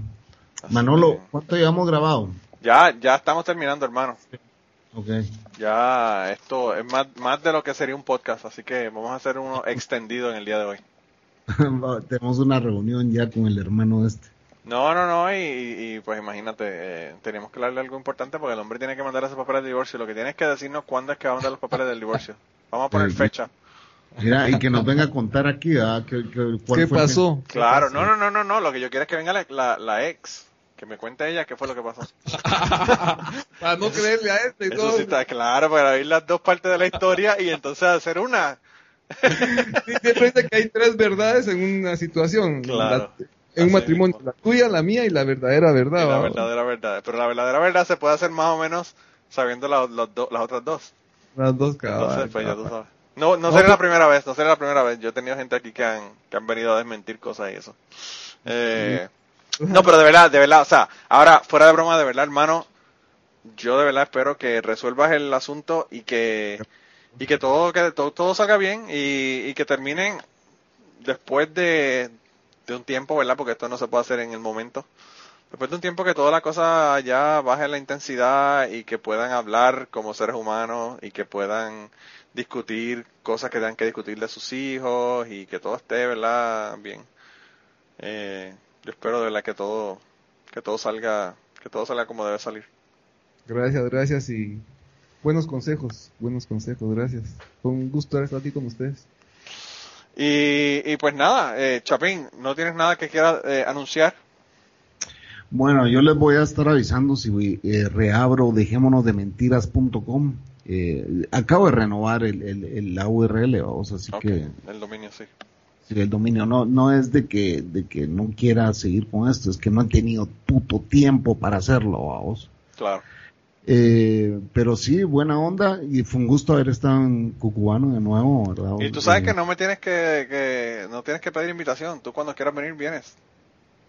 Así Manolo, ¿cuánto llevamos grabado? ya, ya estamos terminando, hermano. Ok. Ya esto es más, más de lo que sería un podcast, así que vamos a hacer uno extendido en el día de hoy. Tenemos una reunión ya con el hermano este. No, no, no, y, y- pues imagínate, eh, teníamos que hablarle algo importante porque el hombre tiene que mandar esos papeles de divorcio. Lo que tiene es que decirnos cuándo es que va a mandar los papeles del divorcio. Vamos a poner fecha. Mira, y que nos venga a contar aquí, ¿ah? ¿Qué, qué, cuál ¿Qué fue el- pasó? Claro, no, no, no, no, no, lo que yo quiero es que venga la, la, la ex, que me cuente ella qué fue lo que pasó. Para no creerle a este y Eso todo. sí está claro, para oír las dos partes de la historia y entonces hacer una. Sí, siempre dice que hay tres verdades en una situación. Claro. La- en un matrimonio. mismo. La tuya, la mía y la verdadera verdad. Y la verdadera verdad. Pero la verdadera verdad se puede hacer más o menos sabiendo la- do- las otras dos. Las dos Entonces, cabal, pues ya tú sabes. No, no No, sería tú- la primera vez, no sería la primera vez. Yo he tenido gente aquí que han, que han venido a desmentir cosas y eso. Eh, no, pero de verdad, de verdad, o sea, ahora, fuera de broma, de verdad, hermano, yo de verdad espero que resuelvas el asunto y que, y que todo, que todo, todo salga bien y, y que terminen después de, de un tiempo, ¿verdad? Porque esto no se puede hacer en el momento. Después de un tiempo que toda la cosa ya baje la intensidad y que puedan hablar como seres humanos y que puedan discutir cosas que tengan que discutir de sus hijos y que todo esté, ¿verdad? Bien. Eh, yo espero de verdad que todo, que todo salga, que todo salga como debe salir. Gracias, gracias y buenos consejos, buenos consejos, gracias. Fue un gusto estar aquí con ustedes. Y, y pues nada, eh, Chapín, ¿no tienes nada que quieras eh, anunciar? Bueno, yo les voy a estar avisando si eh, reabro dejémonos de mentiras.com. Eh, acabo de renovar el, el- el- la URL, vamos, así Ok, que el dominio sí. El dominio no no es de que de que no quiera seguir con esto, es que no he tenido puto tiempo para hacerlo, vamos. Claro. Eh, pero sí, buena onda y fue un gusto haber estado en Cucubano de nuevo, ¿verdad? Y tú sabes Eh, que no me tienes que, que no tienes que pedir invitación. Tú cuando quieras venir vienes.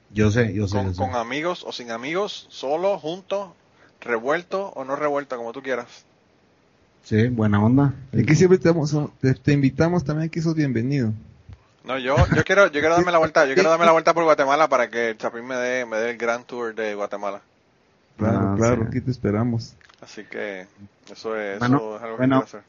Yo sé, yo sé, Con, yo sé. con amigos o sin amigos, solo, juntos, revuelto o no revuelto, como tú quieras. Sí, buena onda. Y aquí siempre te, te, te invitamos también, que sos bienvenido. No, yo, yo quiero, yo quiero darme la vuelta, yo quiero darme la vuelta por Guatemala para que el Chapín me dé, me dé el gran tour de Guatemala. Claro, Ah, claro, sí. aquí te esperamos. Así que eso es, eso Bueno, es algo que bueno. quiero hacer.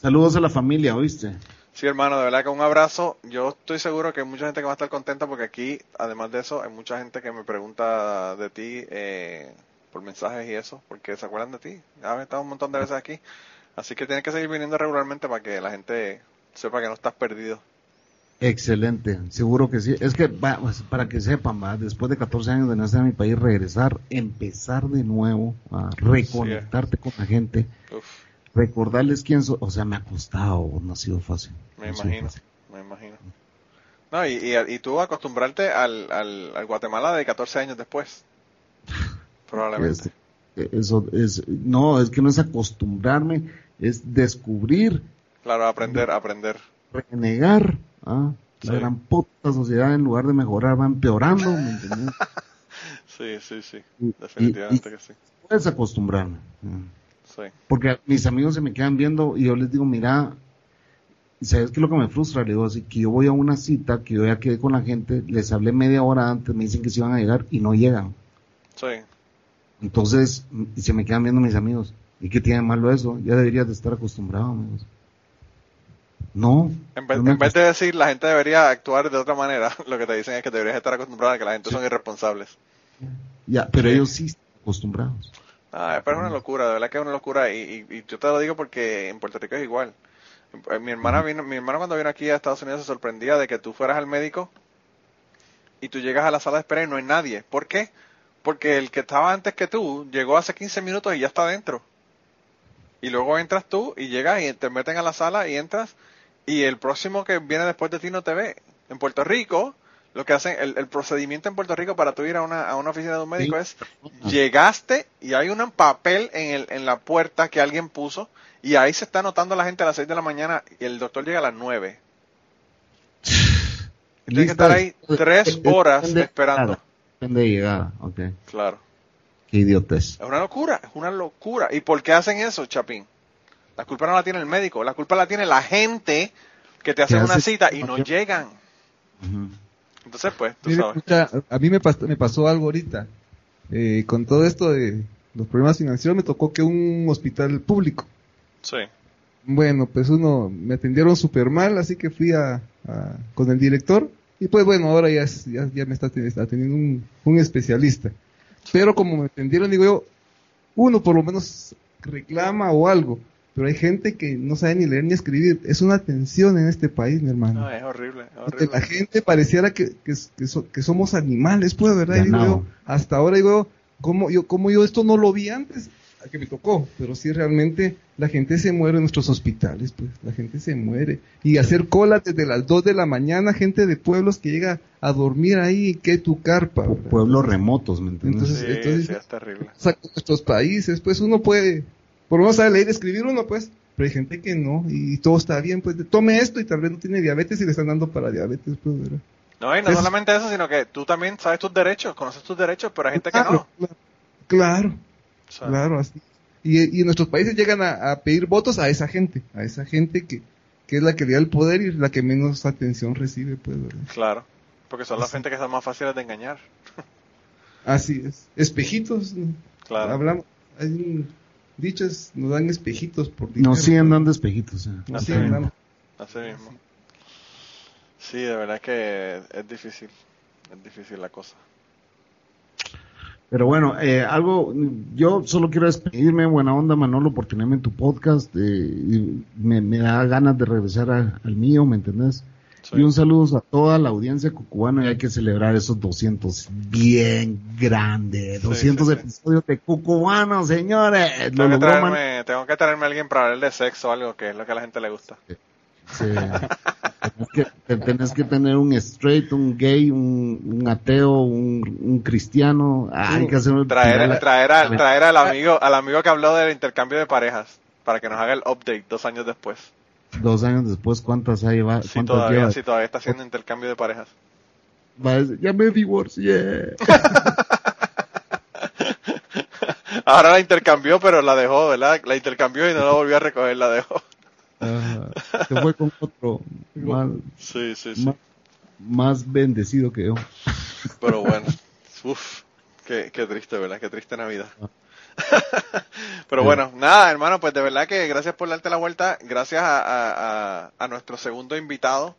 Saludos a la familia, ¿oíste? Sí, hermano, de verdad que un abrazo. Yo estoy seguro que hay mucha gente que va a estar contenta porque aquí, además de eso, hay mucha gente que me pregunta de ti eh, por mensajes y eso, porque se acuerdan de ti. Has estado un montón de veces aquí. Así que tienes que seguir viniendo regularmente para que la gente sepa que no estás perdido. Excelente, seguro que sí. Es que, va, pues, para que sepan, va, después de 14 años de estar en mi país, regresar, empezar de nuevo, a reconectarte con la gente, Uf, recordarles quién soy. O sea, me ha costado, no ha sido fácil. me No imagino, fácil. me imagino. No, y, y, y tú acostumbrarte al, al, al Guatemala de 14 años después. Probablemente. Es- eso es, no, es que no es acostumbrarme, es descubrir, Claro, aprender, aprender. renegar. ¿Ah? La Sí. gran puta sociedad, en lugar de mejorar, va empeorando, ¿me entiendes? Sí, sí, sí. Definitivamente y- que sí. Puedes acostumbrarme. Sí. Porque mis amigos se me quedan viendo y yo les digo, mira, ¿sabes qué es lo que me frustra? Le digo, así que yo voy a una cita, que yo ya quedé con la gente, les hablé media hora antes, me dicen que se iban a llegar y no llegan. Sí. Entonces, y se me quedan viendo mis amigos. ¿Y qué tiene malo eso? Ya deberías de estar acostumbrado, amigos. No. En vez, no me en vez de decir la gente debería actuar de otra manera, lo que te dicen es que deberías estar acostumbrado a que la gente son irresponsables. Ya, pero Sí. ellos sí están acostumbrados. Ah, pero es una locura, de verdad que es una locura y, y- y yo te lo digo porque en Puerto Rico es igual. Eh, Mi hermana vino, mi hermana cuando vino aquí a Estados Unidos se sorprendía de que tú fueras al médico y tú llegas a la sala de espera y no hay nadie. ¿Por qué? Porque el que estaba antes que tú llegó hace 15 minutos y ya está adentro. Y luego entras tú y llegas y te meten a la sala y entras y el próximo que viene después de ti no te ve. En Puerto Rico, lo que hacen, el, el procedimiento en Puerto Rico para tú ir a una, a una oficina de un médico es llegaste y hay un papel en, el, en la puerta que alguien puso y ahí se está anotando la gente a las 6 de la mañana y el doctor llega a las 9. Tienes que estar ahí tres es- es- horas esperando. de llegada. Claro. Qué idiotez. Es una locura, es una locura. ¿Y por qué hacen eso, Chapín? La culpa no la tiene el médico, la culpa la tiene la gente que te hace una cita y no llegan. Entonces, pues, tú Mire, sabes. escucha, a mí me pasó, me pasó algo ahorita. Eh, con todo esto de los problemas financieros, me tocó que un hospital público. Sí. Bueno, pues uno, me atendieron súper mal, así que fui a, a- con el director. Y pues bueno, ahora ya, es- ya, ya me está atendiendo, está atendiendo un, un especialista. Pero como me atendieron, digo yo, uno por lo menos reclama o algo. Pero hay gente que no sabe ni leer ni escribir. Es una tensión en este país, mi hermano. No, es horrible, es Porque horrible. la gente pareciera que, que, que so- que somos animales, pues, ¿verdad? Digo yo, hasta ahora digo, yo, ¿cómo yo, cómo yo esto no lo vi antes? Que me tocó, pero sí realmente la gente se muere en nuestros hospitales, pues, la gente se muere. Y hacer cola desde las 2 de la mañana, gente de pueblos que llega a dormir ahí, que tu carpa. Pueblos remotos, ¿me entiendes? Entonces, Sí, entonces- sí, es terrible. O sea, con nuestros países, pues uno puede, por lo menos sabe leer y escribir uno, pues, pero hay gente que no, y todo está bien, pues, tome esto y tal vez no tiene diabetes y le están dando para diabetes, pues, ¿verdad? No, y no Es- solamente eso, sino que tú también sabes tus derechos, conoces tus derechos, pero hay gente que no. claro, sea, claro, así. Y, y en nuestros países llegan a, a pedir votos a esa gente, a esa gente que, que es la que le da el poder y la que menos atención recibe, pues, ¿verdad? Claro, porque son la gente que son más fáciles de engañar. Así es. Espejitos. Claro. hablamos, hay es, nos dan espejitos por No dinero. siguen dando espejitos. eh. Nos Así siguen dando. Así mismo. Sí, de verdad que es difícil. Es difícil la cosa. Pero bueno, eh, algo, yo solo quiero despedirme, buena onda Manolo, por tenerme en tu podcast, eh, me, me da ganas de regresar a- al mío, ¿me entendés? Sí. Y un saludo a toda la audiencia cucubana y hay que celebrar esos 200 bien grandes, Sí, 200 sí, sí. episodios de cucubano, señores. Tengo que, traerme, tengo que traerme a alguien para hablar de sexo o algo, que es lo que a la gente le gusta. Sí. tenés, que, te- tenés que tener un straight, un gay, un, un ateo, un, un cristiano. Ah, hay que hacer un- Traer, traer, al, Ah. traer al amigo, al amigo que habló del intercambio de parejas, para que nos haga el update dos años después. Dos años después, ¿cuántas hay? Va, Si ¿Cuántas todavía, lleva? si todavía está haciendo intercambio de parejas. Va a decir, ya me divorcié. Ahora la intercambió, pero la dejó, ¿verdad? La intercambió y no la volvió a recoger, la dejó. Se fue con otro más, Sí, sí, sí. más, más bendecido que yo. Pero bueno, uff, qué, qué triste, ¿verdad? Qué triste Navidad. Pero bueno, nada, hermano, pues de verdad que gracias por darte la vuelta, gracias a, a, a- a nuestro segundo invitado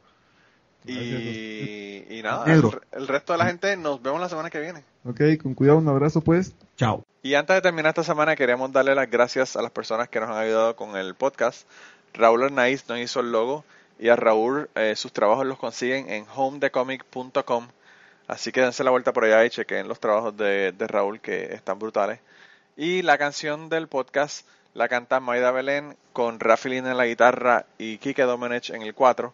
y, y nada, el, el resto de la gente nos vemos la semana que viene. Ok, con cuidado, un abrazo, pues. Chao. Y antes de terminar esta semana queríamos darle las gracias a las personas que nos han ayudado con el podcast. Raúl Arnaiz nos hizo el logo Y a Raúl, eh, sus trabajos los consiguen en homedecomic.com. Así que dense la vuelta por allá y chequen los trabajos de, Raúl que están brutales. Y la canción del podcast la canta Maida Belén con Rafi Lin en la guitarra y Kike Domenech en el 4.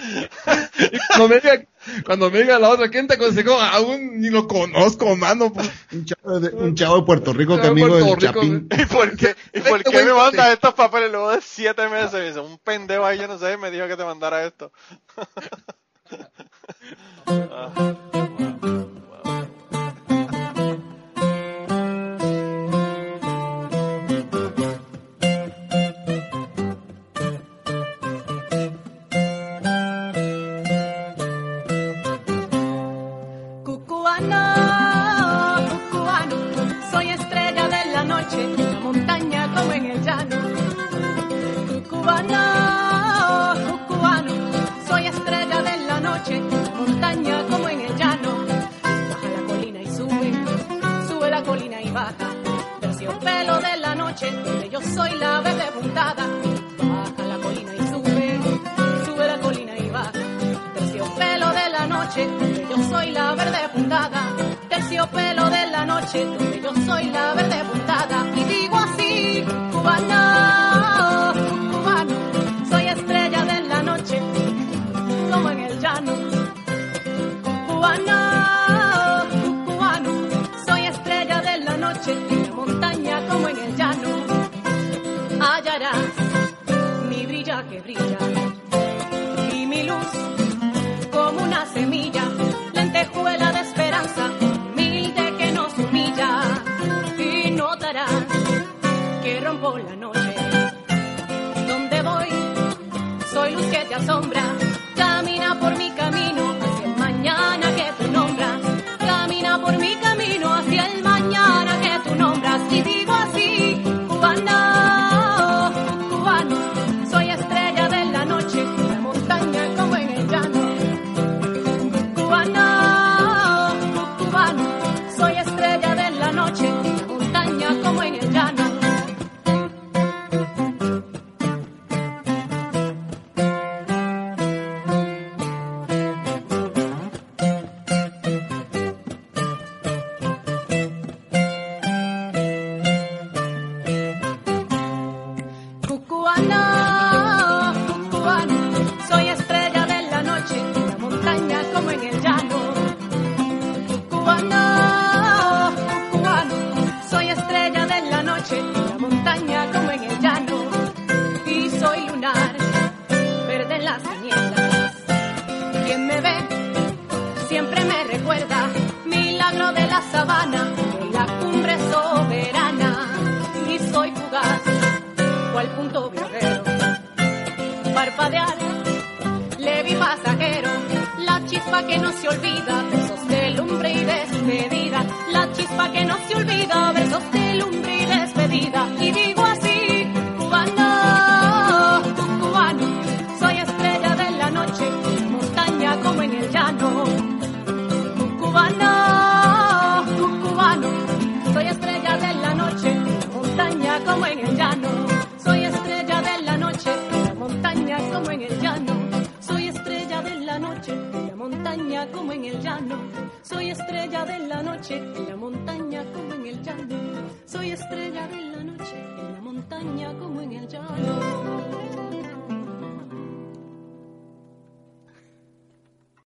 cuando, me diga, cuando me diga la otra, ¿quién te aconsejó? Aún ni lo conozco, mano. pues. Un chavo de, un chavo de Puerto Rico que amigo del Chapín. ¿Y por qué, y por qué me mandas estos papeles luego de siete meses? Me dice, un pendejo ahí, yo no sé, me dijo que te mandara esto. Ah, noche, donde yo soy la verde puntada. Y digo así, te asombra.